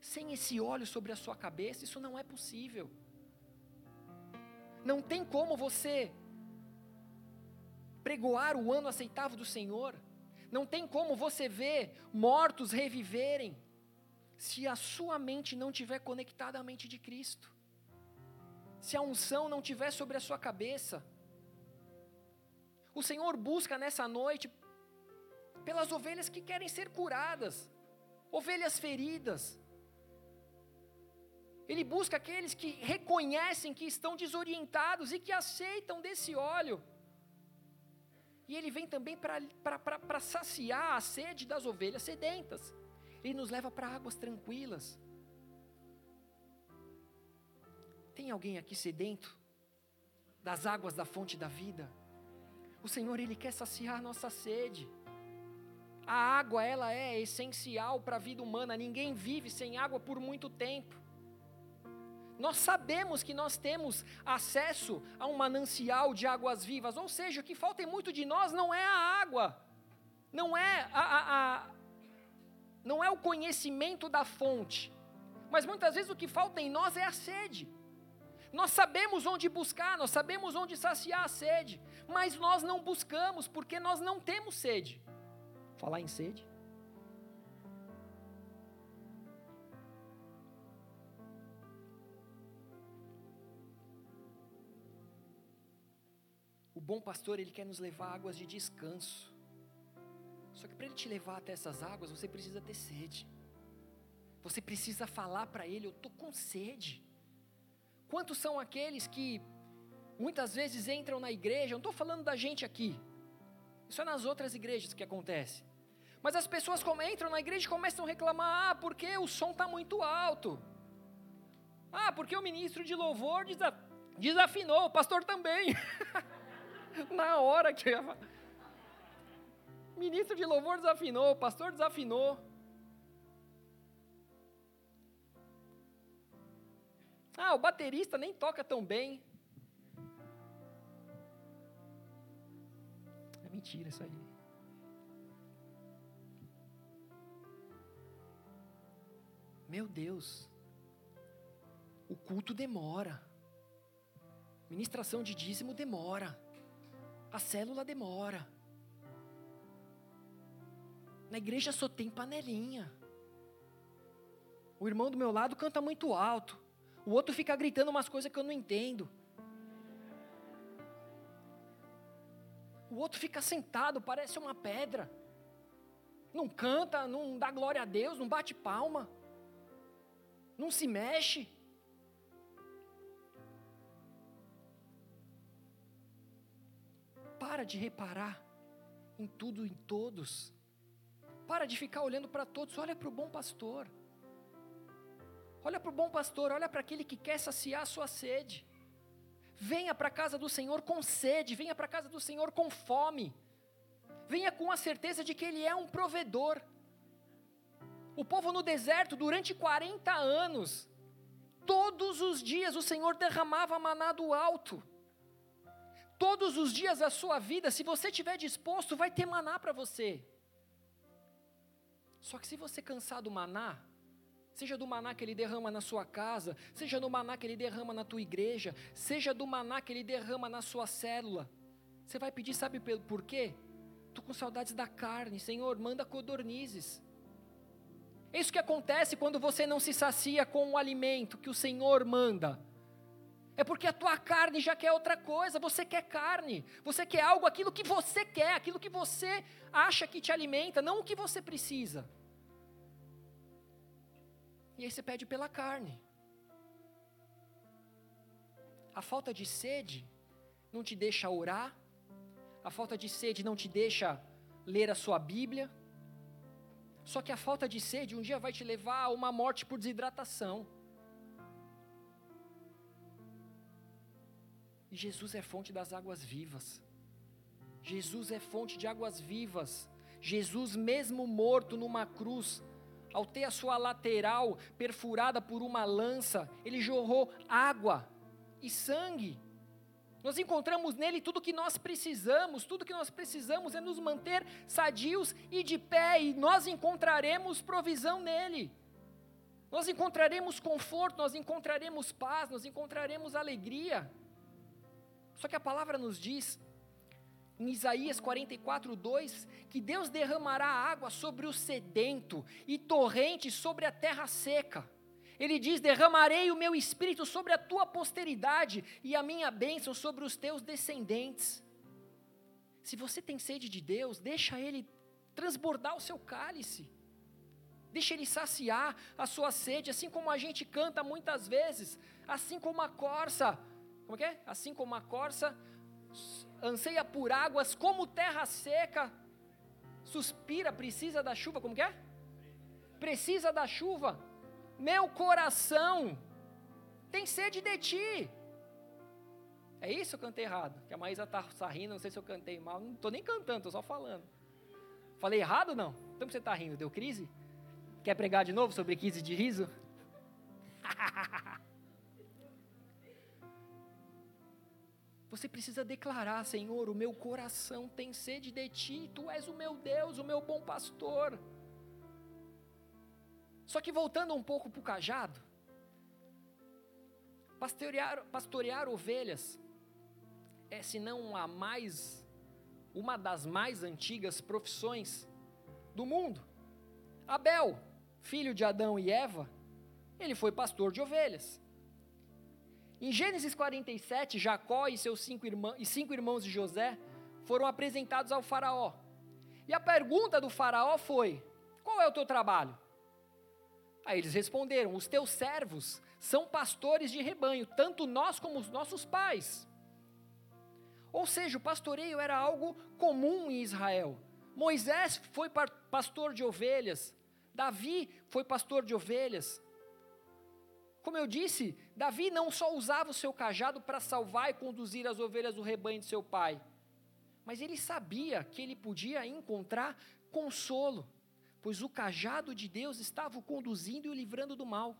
Sem esse óleo sobre a sua cabeça, isso não é possível. Não tem como você pregoar o ano aceitável do Senhor. Não tem como você ver mortos reviverem se a sua mente não estiver conectada à mente de Cristo. Se a unção não estiver sobre a sua cabeça. O Senhor busca nessa noite pelas ovelhas que querem ser curadas, ovelhas feridas. Ele busca aqueles que reconhecem que estão desorientados e que aceitam desse óleo. E ele vem também para saciar a sede das ovelhas sedentas. Ele nos leva para águas tranquilas. Tem alguém aqui sedento das águas da fonte da vida? O Senhor, Ele quer saciar a nossa sede. A água, ela é essencial para a vida humana. Ninguém vive sem água por muito tempo. Nós sabemos que nós temos acesso a um manancial de águas vivas, ou seja, o que falta em muito de nós não é a água, não é a, a, a não é o conhecimento da fonte, mas muitas vezes o que falta em nós é a sede. Nós sabemos onde buscar, nós sabemos onde saciar a sede, mas nós não buscamos porque nós não temos sede. Falar em sede. O bom pastor, ele quer nos levar a águas de descanso. Só que para ele te levar até essas águas, você precisa ter sede. Você precisa falar para ele: Eu estou com sede. Quantos são aqueles que muitas vezes entram na igreja? Não estou falando da gente aqui. Isso é nas outras igrejas que acontece. Mas as pessoas como entram na igreja e começam a reclamar: ah, porque o som está muito alto. Ah, porque o ministro de louvor desafinou, o pastor também. [laughs] [laughs] Na hora que eu ia falar. Ministro de louvor desafinou, pastor desafinou. Ah, o baterista nem toca tão bem. É mentira isso aí. Meu Deus. O culto demora. Ministração de dízimo demora. A célula demora. Na igreja só tem panelinha. O irmão do meu lado canta muito alto. O outro fica gritando umas coisas que eu não entendo. O outro fica sentado, parece uma pedra. Não canta, não dá glória a Deus, não bate palma. Não se mexe. Para de reparar em tudo e em todos. Para de ficar olhando para todos, olha para o bom pastor. Olha para o bom pastor, olha para aquele que quer saciar a sua sede. Venha para a casa do Senhor com sede, venha para a casa do Senhor com fome. Venha com a certeza de que Ele é um provedor. O povo no deserto, durante 40 anos, todos os dias o Senhor derramava maná do alto todos os dias da sua vida, se você estiver disposto, vai ter maná para você. Só que se você cansar do maná, seja do maná que ele derrama na sua casa, seja do maná que ele derrama na tua igreja, seja do maná que ele derrama na sua célula, você vai pedir, sabe por quê? Estou com saudades da carne, Senhor, manda codornizes. É isso que acontece quando você não se sacia com o alimento que o Senhor manda. É porque a tua carne já quer outra coisa, você quer carne, você quer algo, aquilo que você quer, aquilo que você acha que te alimenta, não o que você precisa. E aí você pede pela carne. A falta de sede não te deixa orar, a falta de sede não te deixa ler a sua Bíblia. Só que a falta de sede um dia vai te levar a uma morte por desidratação. E Jesus é fonte das águas vivas. Jesus é fonte de águas vivas. Jesus, mesmo morto numa cruz, ao ter a sua lateral perfurada por uma lança, ele jorrou água e sangue. Nós encontramos nele tudo que nós precisamos, tudo que nós precisamos é nos manter sadios e de pé, e nós encontraremos provisão nele. Nós encontraremos conforto, nós encontraremos paz, nós encontraremos alegria. Só que a palavra nos diz, em Isaías 44, 2, que Deus derramará água sobre o sedento e torrentes sobre a terra seca. Ele diz: Derramarei o meu espírito sobre a tua posteridade e a minha bênção sobre os teus descendentes. Se você tem sede de Deus, deixa Ele transbordar o seu cálice. Deixa Ele saciar a sua sede, assim como a gente canta muitas vezes, assim como a corça, como que é? Assim como a corça anseia por águas, como terra seca, suspira, precisa da chuva, como que é? Precisa da chuva meu coração tem sede de ti. É isso eu cantei errado? Que a Maísa está rindo, não sei se eu cantei mal. Não estou nem cantando, estou só falando. Falei errado não? Então você está rindo, deu crise? Quer pregar de novo sobre crise de riso? [laughs] Você precisa declarar, Senhor, o meu coração tem sede de ti, tu és o meu Deus, o meu bom pastor. Só que voltando um pouco para o cajado, pastorear, pastorear ovelhas é, se não a mais, uma das mais antigas profissões do mundo. Abel, filho de Adão e Eva, ele foi pastor de ovelhas. Em Gênesis 47, Jacó e seus cinco, irmãos, e cinco irmãos de José foram apresentados ao faraó. E a pergunta do faraó foi: qual é o teu trabalho? Aí eles responderam: Os teus servos são pastores de rebanho, tanto nós como os nossos pais. Ou seja, o pastoreio era algo comum em Israel. Moisés foi pastor de ovelhas, Davi foi pastor de ovelhas. Como eu disse, Davi não só usava o seu cajado para salvar e conduzir as ovelhas do rebanho de seu pai, mas ele sabia que ele podia encontrar consolo pois o cajado de Deus estava o conduzindo e o livrando do mal.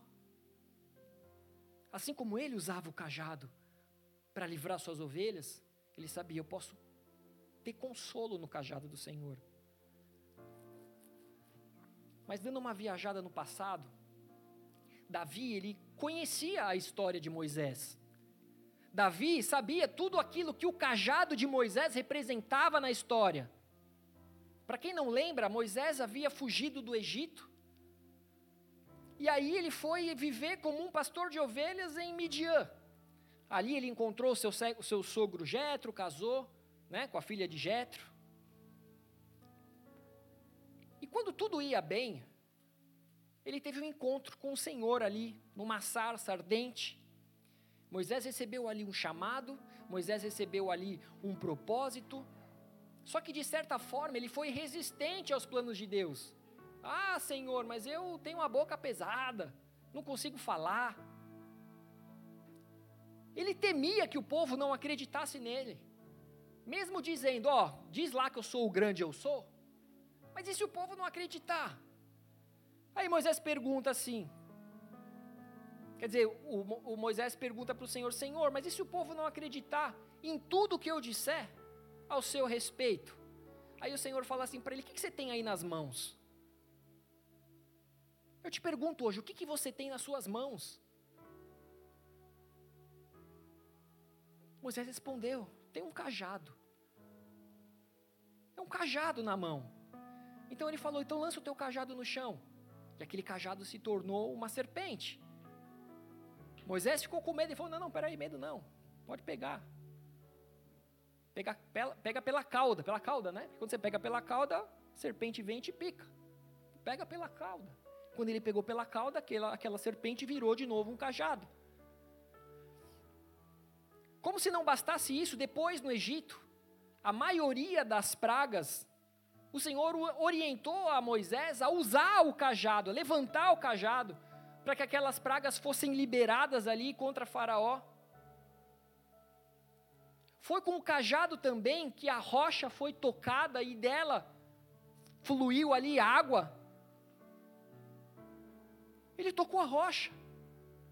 Assim como ele usava o cajado para livrar suas ovelhas, ele sabia: eu posso ter consolo no cajado do Senhor. Mas dando uma viajada no passado, Davi, ele conhecia a história de Moisés. Davi sabia tudo aquilo que o cajado de Moisés representava na história. Para quem não lembra, Moisés havia fugido do Egito. E aí ele foi viver como um pastor de ovelhas em Midian. Ali ele encontrou seu, seu sogro Jetro, casou né, com a filha de Jetro. E quando tudo ia bem, ele teve um encontro com o Senhor ali, numa sarça ardente. Moisés recebeu ali um chamado, Moisés recebeu ali um propósito, só que de certa forma ele foi resistente aos planos de Deus. Ah, Senhor, mas eu tenho uma boca pesada, não consigo falar. Ele temia que o povo não acreditasse nele. Mesmo dizendo, ó, diz lá que eu sou o grande eu sou. Mas e se o povo não acreditar? Aí Moisés pergunta assim. Quer dizer, o, o Moisés pergunta para o Senhor: Senhor, mas e se o povo não acreditar em tudo que eu disser? ao seu respeito. Aí o Senhor fala assim para ele: O que, que, você tem aí nas mãos? Eu te pergunto hoje: o que, que você tem nas suas mãos? Moisés respondeu: Tem um cajado. É um cajado na mão. Então ele falou: Então lança o teu cajado no chão. E aquele cajado se tornou uma serpente. Moisés ficou com medo e falou: Não, não, peraí, medo não. Pode pegar. Pega, pela, pega pela cauda, pela cauda, né? Quando você pega pela cauda, a serpente vem e te pica. Pega pela cauda. Quando ele pegou pela cauda, aquela, aquela serpente virou de novo um cajado. Como se não bastasse isso, depois no Egito, a maioria das pragas o Senhor orientou a Moisés a usar o cajado, a levantar o cajado, para que aquelas pragas fossem liberadas ali contra Faraó. Foi com o cajado também que a rocha foi tocada e dela fluiu ali água. Ele tocou a rocha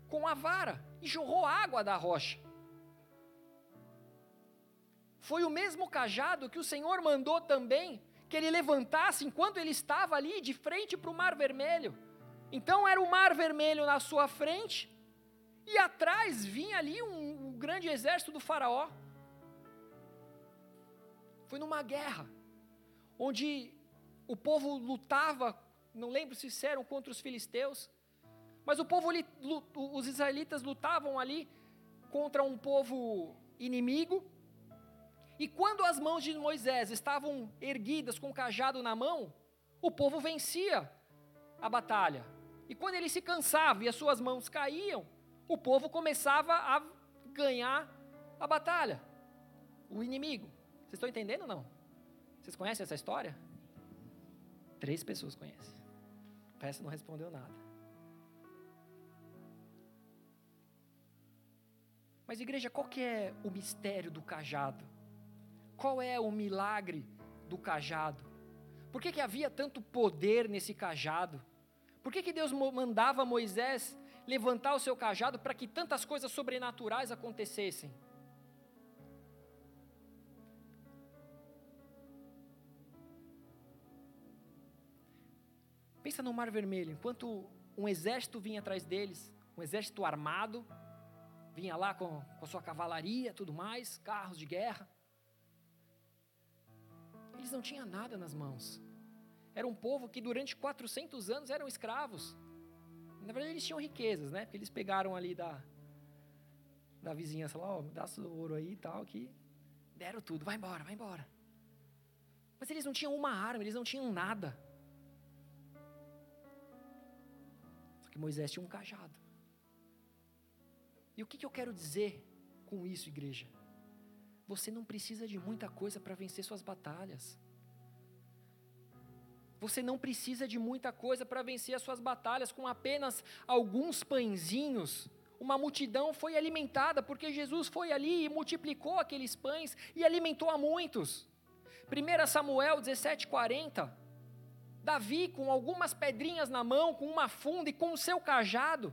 com a vara e jorrou água da rocha. Foi o mesmo cajado que o Senhor mandou também que ele levantasse enquanto ele estava ali de frente para o Mar Vermelho. Então era o Mar Vermelho na sua frente e atrás vinha ali um, um grande exército do Faraó. Foi numa guerra onde o povo lutava, não lembro se eram contra os filisteus, mas o povo, os israelitas lutavam ali contra um povo inimigo e quando as mãos de Moisés estavam erguidas com o cajado na mão, o povo vencia a batalha. E quando ele se cansava e as suas mãos caíam, o povo começava a ganhar a batalha. O inimigo. Vocês estão entendendo ou não? Vocês conhecem essa história? Três pessoas conhecem. O não respondeu nada. Mas igreja, qual que é o mistério do cajado? Qual é o milagre do cajado? Por que, que havia tanto poder nesse cajado? Por que, que Deus mandava Moisés levantar o seu cajado para que tantas coisas sobrenaturais acontecessem? Pensa no Mar Vermelho, enquanto um exército vinha atrás deles, um exército armado, vinha lá com, com a sua cavalaria, tudo mais, carros de guerra. Eles não tinham nada nas mãos. Era um povo que durante 400 anos eram escravos. Na verdade, eles tinham riquezas, né? Porque eles pegaram ali da, da vizinhança lá, ó, dá seu ouro aí e tal, que deram tudo, vai embora, vai embora. Mas eles não tinham uma arma, eles não tinham nada. Só que Moisés tinha um cajado. E o que, que eu quero dizer com isso, igreja? Você não precisa de muita coisa para vencer suas batalhas. Você não precisa de muita coisa para vencer as suas batalhas com apenas alguns pãezinhos. Uma multidão foi alimentada porque Jesus foi ali e multiplicou aqueles pães e alimentou a muitos. 1 Samuel 17:40. Davi com algumas pedrinhas na mão, com uma funda e com o seu cajado,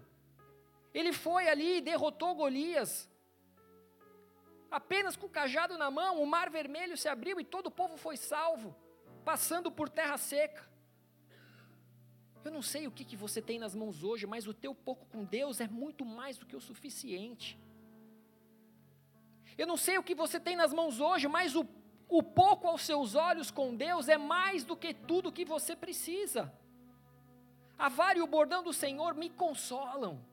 ele foi ali e derrotou Golias Apenas com o cajado na mão, o mar vermelho se abriu e todo o povo foi salvo, passando por terra seca. Eu não sei o que, que você tem nas mãos hoje, mas o teu pouco com Deus é muito mais do que o suficiente. Eu não sei o que você tem nas mãos hoje, mas o, o pouco aos seus olhos com Deus é mais do que tudo que você precisa. A vara e o bordão do Senhor me consolam.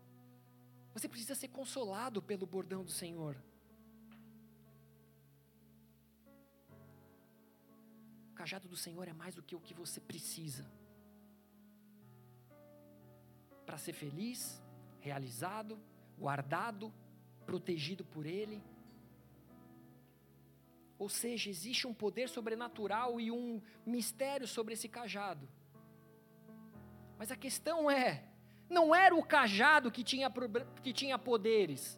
Você precisa ser consolado pelo bordão do Senhor. Cajado do Senhor é mais do que o que você precisa para ser feliz, realizado, guardado, protegido por Ele. Ou seja, existe um poder sobrenatural e um mistério sobre esse cajado. Mas a questão é: não era o cajado que tinha, que tinha poderes,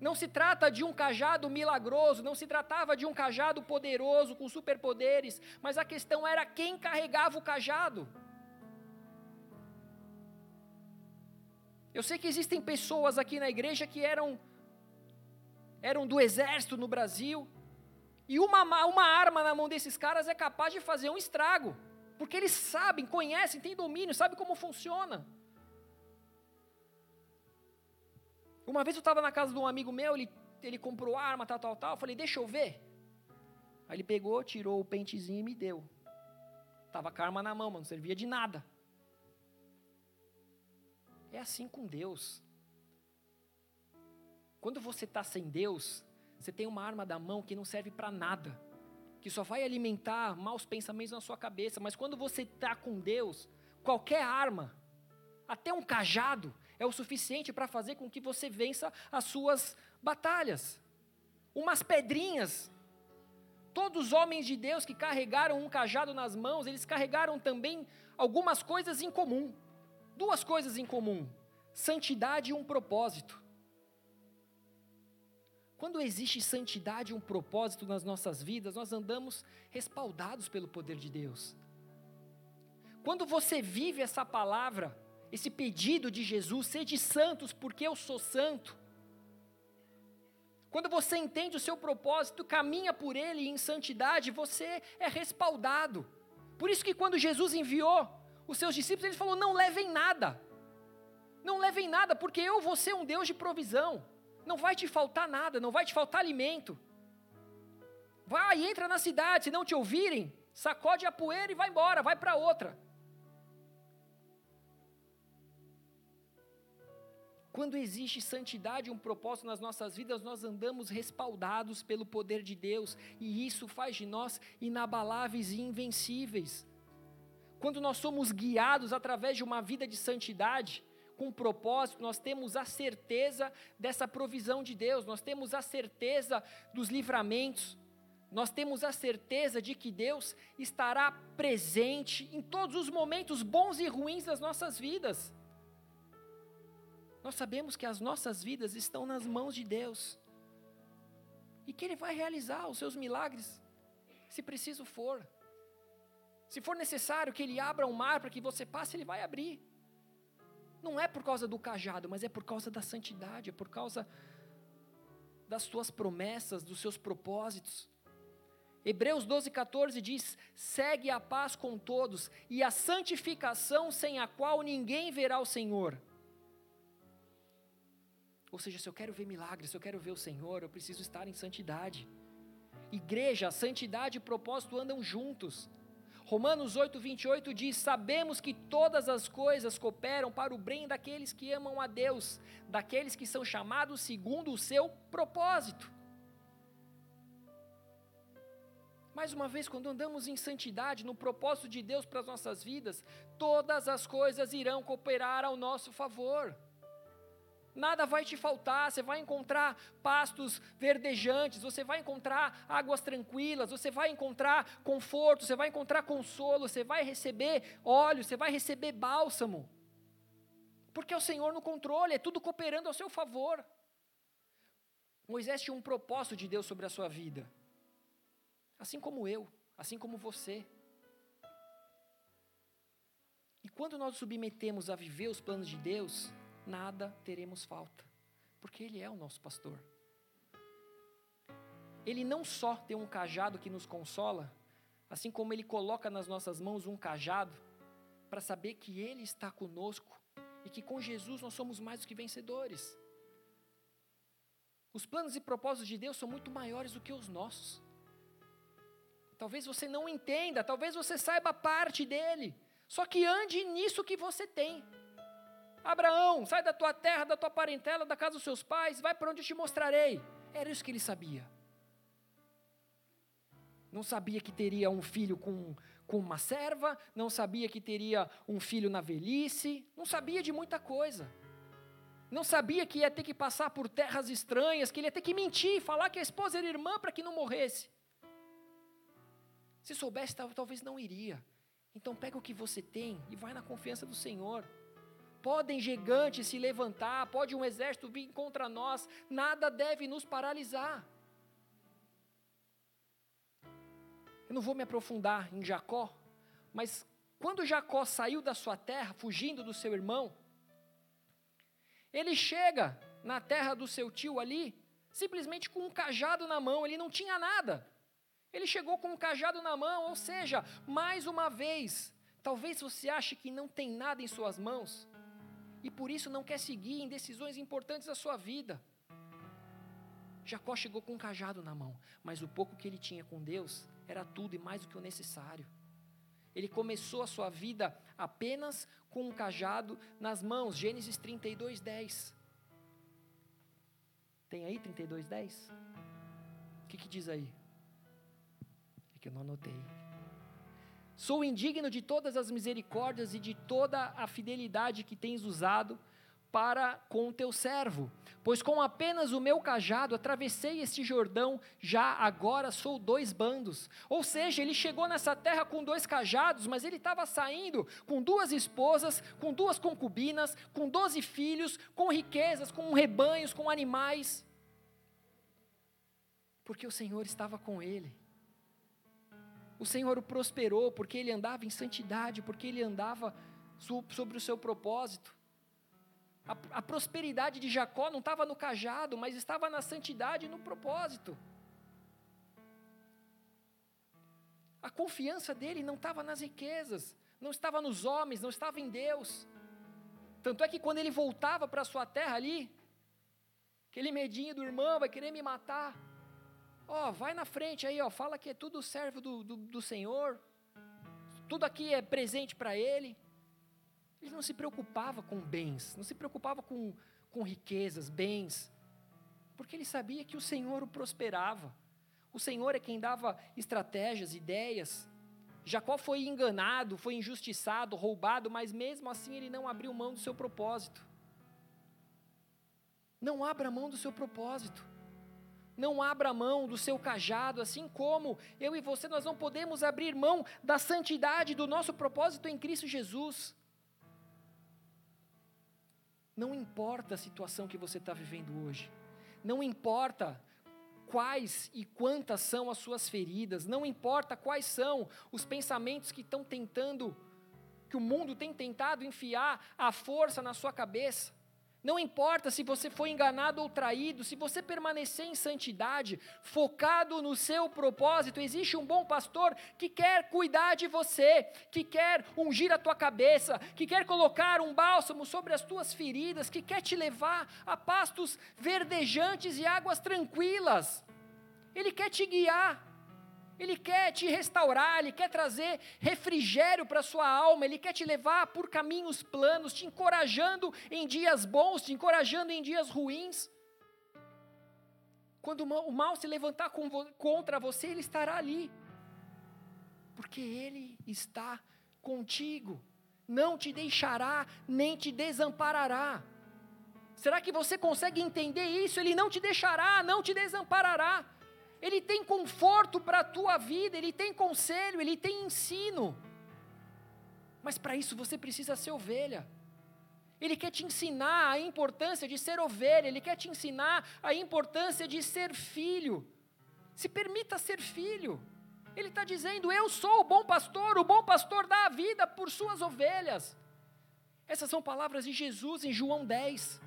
não se trata de um cajado milagroso, não se tratava de um cajado poderoso com superpoderes, mas a questão era quem carregava o cajado. Eu sei que existem pessoas aqui na igreja que eram eram do exército no Brasil, e uma, uma arma na mão desses caras é capaz de fazer um estrago, porque eles sabem, conhecem, têm domínio, sabem como funciona. Uma vez eu estava na casa de um amigo meu, ele, ele comprou arma, tal, tal, tal. Eu falei, deixa eu ver. Aí ele pegou, tirou o pentezinho e me deu. Tava com a arma na mão, mas não servia de nada. É assim com Deus. Quando você está sem Deus, você tem uma arma da mão que não serve para nada, que só vai alimentar maus pensamentos na sua cabeça. Mas quando você está com Deus, qualquer arma, até um cajado, é o suficiente para fazer com que você vença as suas batalhas. Umas pedrinhas. todos os homens de Deus que carregaram um cajado nas mãos, eles carregaram também algumas coisas em comum. Duas coisas em comum: santidade e um propósito. Quando existe santidade e um propósito nas nossas vidas, nós andamos respaldados pelo poder de Deus. Quando você vive essa palavra, esse pedido de Jesus, sede santos porque eu sou santo. Quando você entende o seu propósito, caminha por ele em santidade, você é respaldado. Por isso que quando Jesus enviou os seus discípulos, ele falou: "Não levem nada. Não levem nada, porque eu vou ser um Deus de provisão. Não vai te faltar nada, não vai te faltar alimento. Vai, entra na cidade, se não te ouvirem, sacode a poeira e vai embora, vai para outra. Quando existe santidade um propósito nas nossas vidas, nós andamos respaldados pelo poder de Deus, e isso faz de nós inabaláveis e invencíveis. Quando nós somos guiados através de uma vida de santidade, com propósito, nós temos a certeza dessa provisão de Deus, nós temos a certeza dos livramentos, nós temos a certeza de que Deus estará presente em todos os momentos bons e ruins das nossas vidas. Nós sabemos que as nossas vidas estão nas mãos de Deus e que Ele vai realizar os seus milagres, se preciso for. Se for necessário que Ele abra um mar para que você passe, Ele vai abrir. Não é por causa do cajado, mas é por causa da santidade, é por causa das suas promessas, dos seus propósitos. Hebreus 12, 14 diz: segue a paz com todos e a santificação sem a qual ninguém verá o Senhor. Ou seja, se eu quero ver milagres, se eu quero ver o Senhor, eu preciso estar em santidade. Igreja, santidade e propósito andam juntos. Romanos 8, 28 diz: Sabemos que todas as coisas cooperam para o bem daqueles que amam a Deus, daqueles que são chamados segundo o seu propósito. Mais uma vez, quando andamos em santidade, no propósito de Deus para as nossas vidas, todas as coisas irão cooperar ao nosso favor nada vai te faltar, você vai encontrar pastos verdejantes, você vai encontrar águas tranquilas, você vai encontrar conforto, você vai encontrar consolo, você vai receber óleo, você vai receber bálsamo. Porque é o Senhor no controle, é tudo cooperando ao seu favor. Moisés tinha um propósito de Deus sobre a sua vida, assim como eu, assim como você. E quando nós submetemos a viver os planos de Deus, nada teremos falta, porque Ele é o nosso pastor. Ele não só tem um cajado que nos consola, assim como Ele coloca nas nossas mãos um cajado, para saber que Ele está conosco e que com Jesus nós somos mais do que vencedores. Os planos e propósitos de Deus são muito maiores do que os nossos. Talvez você não entenda, talvez você saiba parte dele, só que ande nisso que você tem. Abraão, sai da tua terra, da tua parentela, da casa dos seus pais, vai para onde eu te mostrarei. Era isso que ele sabia. Não sabia que teria um filho com, com uma serva, não sabia que teria um filho na velhice, não sabia de muita coisa. Não sabia que ia ter que passar por terras estranhas, que ele ia ter que mentir, falar que a esposa era irmã para que não morresse. Se soubesse, talvez não iria. Então pega o que você tem e vai na confiança do Senhor. Podem gigantes se levantar, pode um exército vir contra nós, nada deve nos paralisar. Eu não vou me aprofundar em Jacó, mas quando Jacó saiu da sua terra, fugindo do seu irmão, ele chega na terra do seu tio ali, simplesmente com um cajado na mão, ele não tinha nada. Ele chegou com um cajado na mão, ou seja, mais uma vez, talvez você ache que não tem nada em suas mãos, e por isso não quer seguir em decisões importantes da sua vida. Jacó chegou com um cajado na mão, mas o pouco que ele tinha com Deus era tudo e mais do que o necessário. Ele começou a sua vida apenas com um cajado nas mãos. Gênesis 32, 10. Tem aí 32, 10? O que, que diz aí? É que eu não anotei. Sou indigno de todas as misericórdias e de toda a fidelidade que tens usado, para com o teu servo, pois com apenas o meu cajado atravessei este Jordão, já agora sou dois bandos. Ou seja, ele chegou nessa terra com dois cajados, mas ele estava saindo com duas esposas, com duas concubinas, com doze filhos, com riquezas, com rebanhos, com animais. Porque o Senhor estava com ele. O Senhor o prosperou porque ele andava em santidade, porque ele andava sobre o seu propósito. A, a prosperidade de Jacó não estava no cajado, mas estava na santidade e no propósito. A confiança dele não estava nas riquezas, não estava nos homens, não estava em Deus. Tanto é que quando ele voltava para sua terra ali, aquele medinho do irmão vai querer me matar. Ó, vai na frente aí, ó, fala que é tudo servo do, do, do Senhor, tudo aqui é presente para ele. Ele não se preocupava com bens, não se preocupava com, com riquezas, bens, porque ele sabia que o Senhor o prosperava. O Senhor é quem dava estratégias, ideias. Jacó foi enganado, foi injustiçado, roubado, mas mesmo assim ele não abriu mão do seu propósito. Não abra mão do seu propósito. Não abra mão do seu cajado, assim como eu e você nós não podemos abrir mão da santidade do nosso propósito em Cristo Jesus. Não importa a situação que você está vivendo hoje, não importa quais e quantas são as suas feridas, não importa quais são os pensamentos que estão tentando, que o mundo tem tentado enfiar a força na sua cabeça. Não importa se você foi enganado ou traído, se você permanecer em santidade, focado no seu propósito, existe um bom pastor que quer cuidar de você, que quer ungir a tua cabeça, que quer colocar um bálsamo sobre as tuas feridas, que quer te levar a pastos verdejantes e águas tranquilas. Ele quer te guiar. Ele quer te restaurar, Ele quer trazer refrigério para a sua alma, Ele quer te levar por caminhos planos, te encorajando em dias bons, te encorajando em dias ruins. Quando o mal se levantar contra você, Ele estará ali, porque Ele está contigo, não te deixará, nem te desamparará. Será que você consegue entender isso? Ele não te deixará, não te desamparará. Ele tem conforto para a tua vida, ele tem conselho, ele tem ensino. Mas para isso você precisa ser ovelha. Ele quer te ensinar a importância de ser ovelha, ele quer te ensinar a importância de ser filho. Se permita ser filho. Ele está dizendo: Eu sou o bom pastor, o bom pastor dá a vida por suas ovelhas. Essas são palavras de Jesus em João 10.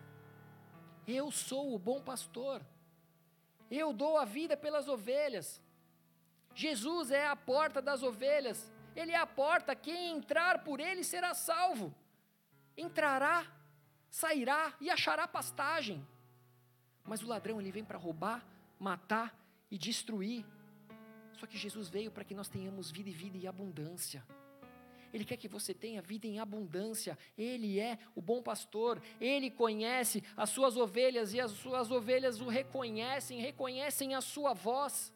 Eu sou o bom pastor. Eu dou a vida pelas ovelhas. Jesus é a porta das ovelhas. Ele é a porta, quem entrar por ele será salvo. Entrará, sairá e achará pastagem. Mas o ladrão ele vem para roubar, matar e destruir. Só que Jesus veio para que nós tenhamos vida e vida em abundância. Ele quer que você tenha vida em abundância. Ele é o bom pastor. Ele conhece as suas ovelhas e as suas ovelhas o reconhecem, reconhecem a sua voz.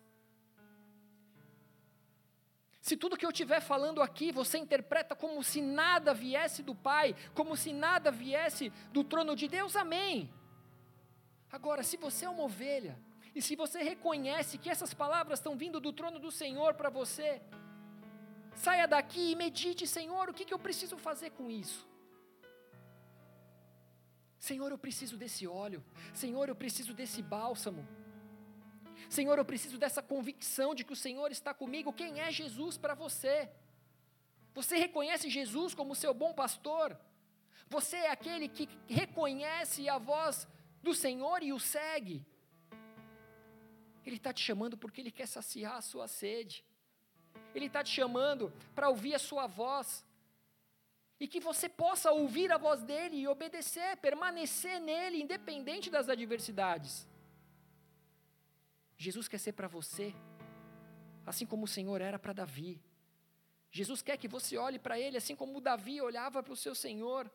Se tudo que eu estiver falando aqui você interpreta como se nada viesse do Pai, como se nada viesse do trono de Deus, amém. Agora, se você é uma ovelha, e se você reconhece que essas palavras estão vindo do trono do Senhor para você, Saia daqui e medite, Senhor, o que, que eu preciso fazer com isso? Senhor, eu preciso desse óleo. Senhor, eu preciso desse bálsamo. Senhor, eu preciso dessa convicção de que o Senhor está comigo. Quem é Jesus para você? Você reconhece Jesus como seu bom pastor? Você é aquele que reconhece a voz do Senhor e o segue? Ele está te chamando porque Ele quer saciar a sua sede. Ele está te chamando para ouvir a sua voz. E que você possa ouvir a voz dele e obedecer, permanecer nele, independente das adversidades. Jesus quer ser para você, assim como o Senhor era para Davi. Jesus quer que você olhe para ele assim como Davi olhava para o seu Senhor.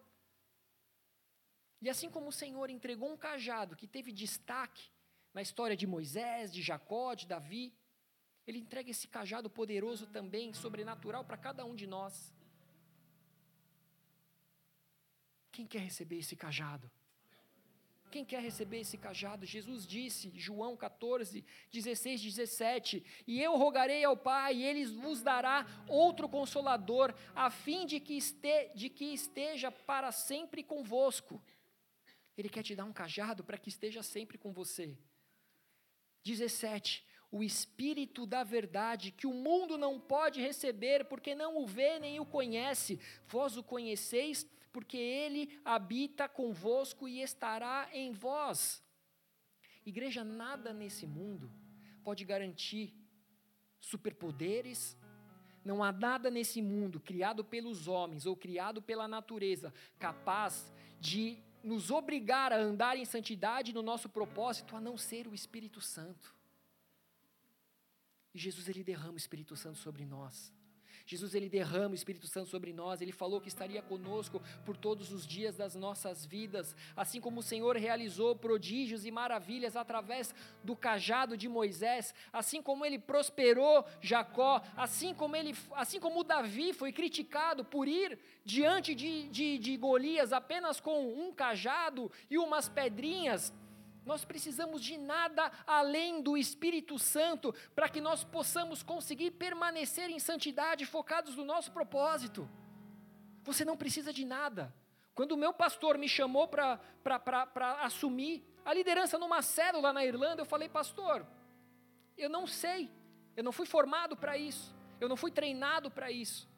E assim como o Senhor entregou um cajado que teve destaque na história de Moisés, de Jacó, de Davi, ele entrega esse cajado poderoso também, sobrenatural, para cada um de nós. Quem quer receber esse cajado? Quem quer receber esse cajado? Jesus disse, João 14, 16, 17: E eu rogarei ao Pai, e ele vos dará outro consolador, a fim de que, este, de que esteja para sempre convosco. Ele quer te dar um cajado para que esteja sempre com você. 17: O Espírito da Verdade, que o mundo não pode receber, porque não o vê nem o conhece, vós o conheceis porque ele habita convosco e estará em vós. Igreja, nada nesse mundo pode garantir superpoderes, não há nada nesse mundo criado pelos homens ou criado pela natureza capaz de nos obrigar a andar em santidade no nosso propósito, a não ser o Espírito Santo. E Jesus ele derrama o Espírito Santo sobre nós. Jesus ele derrama o Espírito Santo sobre nós, ele falou que estaria conosco por todos os dias das nossas vidas, assim como o Senhor realizou prodígios e maravilhas através do cajado de Moisés, assim como ele prosperou Jacó, assim como ele, assim como Davi foi criticado por ir diante de, de, de Golias apenas com um cajado e umas pedrinhas, nós precisamos de nada além do Espírito Santo para que nós possamos conseguir permanecer em santidade, focados no nosso propósito. Você não precisa de nada. Quando o meu pastor me chamou para assumir a liderança numa célula na Irlanda, eu falei, pastor, eu não sei, eu não fui formado para isso, eu não fui treinado para isso.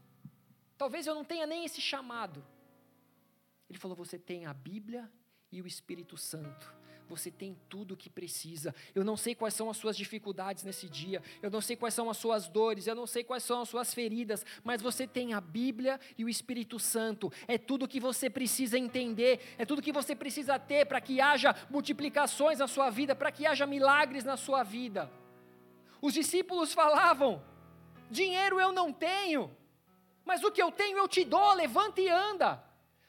Talvez eu não tenha nem esse chamado. Ele falou: você tem a Bíblia e o Espírito Santo você tem tudo o que precisa. Eu não sei quais são as suas dificuldades nesse dia, eu não sei quais são as suas dores, eu não sei quais são as suas feridas, mas você tem a Bíblia e o Espírito Santo. É tudo o que você precisa entender, é tudo que você precisa ter para que haja multiplicações na sua vida, para que haja milagres na sua vida. Os discípulos falavam: dinheiro eu não tenho, mas o que eu tenho eu te dou, levanta e anda.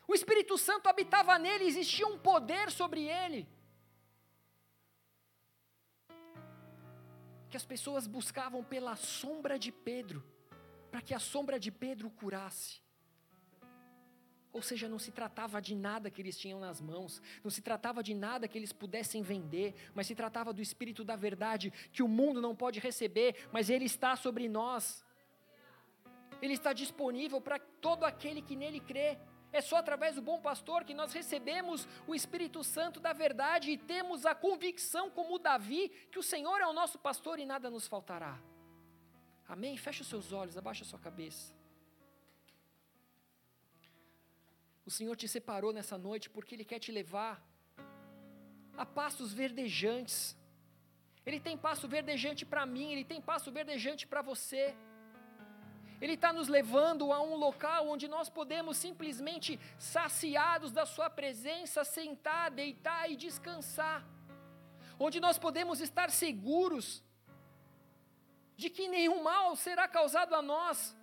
O Espírito Santo habitava nele, existia um poder sobre ele. Que as pessoas buscavam pela sombra de Pedro, para que a sombra de Pedro curasse. Ou seja, não se tratava de nada que eles tinham nas mãos, não se tratava de nada que eles pudessem vender, mas se tratava do Espírito da verdade que o mundo não pode receber, mas ele está sobre nós. Ele está disponível para todo aquele que nele crê. É só através do bom pastor que nós recebemos o Espírito Santo da verdade e temos a convicção, como Davi, que o Senhor é o nosso pastor e nada nos faltará. Amém? Feche os seus olhos, abaixa a sua cabeça. O Senhor te separou nessa noite porque Ele quer te levar a pastos verdejantes. Ele tem passo verdejante para mim, Ele tem passo verdejante para você. Ele está nos levando a um local onde nós podemos simplesmente, saciados da Sua presença, sentar, deitar e descansar. Onde nós podemos estar seguros de que nenhum mal será causado a nós.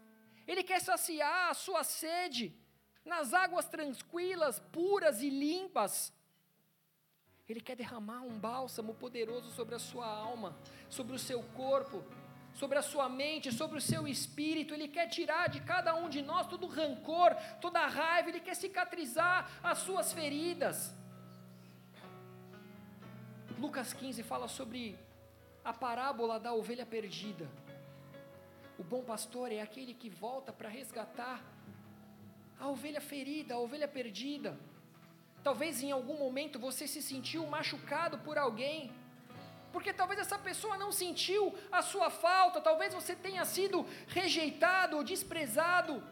Ele quer saciar a sua sede nas águas tranquilas, puras e limpas. Ele quer derramar um bálsamo poderoso sobre a sua alma, sobre o seu corpo, sobre a sua mente, sobre o seu espírito. Ele quer tirar de cada um de nós todo o rancor, toda a raiva, ele quer cicatrizar as suas feridas. Lucas 15 fala sobre a parábola da ovelha perdida. O bom pastor é aquele que volta para resgatar a ovelha ferida, a ovelha perdida. Talvez em algum momento você se sentiu machucado por alguém, porque talvez essa pessoa não sentiu a sua falta, talvez você tenha sido rejeitado ou desprezado.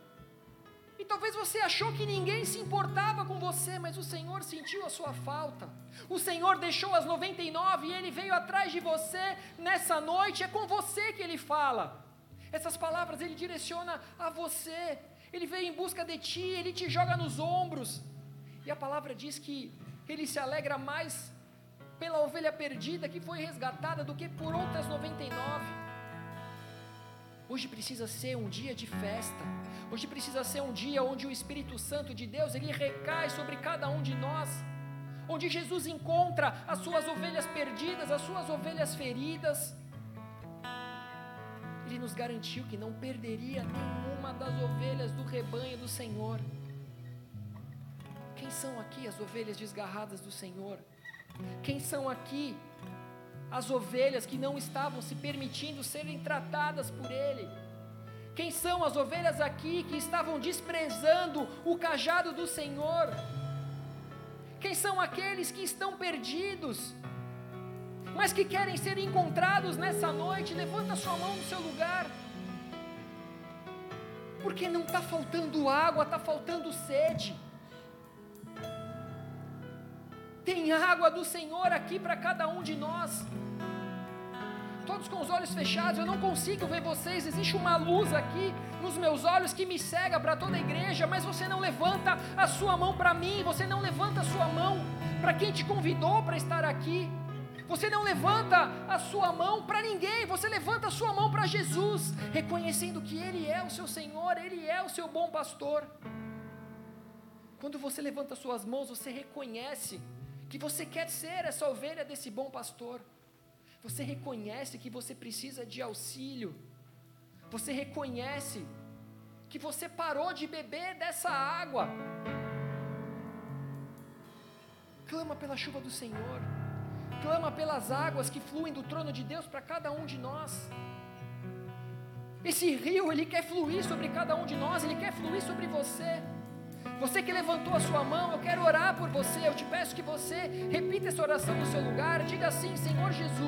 E talvez você achou que ninguém se importava com você, mas o Senhor sentiu a sua falta. O Senhor deixou as 99 e Ele veio atrás de você nessa noite. É com você que Ele fala. Essas palavras Ele direciona a você. Ele veio em busca de ti, Ele te joga nos ombros. E a palavra diz que Ele se alegra mais pela ovelha perdida que foi resgatada do que por outras 99. Hoje precisa ser um dia de festa. Hoje precisa ser um dia onde o Espírito Santo de Deus ele recai sobre cada um de nós. Onde Jesus encontra as suas ovelhas perdidas, as suas ovelhas feridas. Ele nos garantiu que não perderia nenhuma das ovelhas do rebanho do Senhor. Quem são aqui as ovelhas desgarradas do Senhor? Quem são aqui as ovelhas que não estavam se permitindo serem tratadas por Ele? Quem são as ovelhas aqui que estavam desprezando o cajado do Senhor? Quem são aqueles que estão perdidos, mas que querem ser encontrados nessa noite? Levanta sua mão no seu lugar. Porque não está faltando água, está faltando sede. Tem água do Senhor aqui para cada um de nós todos com os olhos fechados, eu não consigo ver vocês. Existe uma luz aqui nos meus olhos que me cega para toda a igreja, mas você não levanta a sua mão para mim, você não levanta a sua mão para quem te convidou para estar aqui. Você não levanta a sua mão para ninguém, você levanta a sua mão para Jesus, reconhecendo que Ele é o seu Senhor, Ele é o seu bom pastor. Quando você levanta suas mãos, você reconhece que você quer ser essa ovelha desse bom pastor. Você reconhece que você precisa de auxílio. Você reconhece que você parou de beber dessa água. Clama pela chuva do Senhor. Clama pelas águas que fluem do trono de Deus para cada um de nós. Esse rio, ele quer fluir sobre cada um de nós, ele quer fluir sobre você. Você que levantou a sua mão, eu quero orar por você. Eu te peço que você repita essa oração no seu lugar. Diga assim: Senhor Jesus.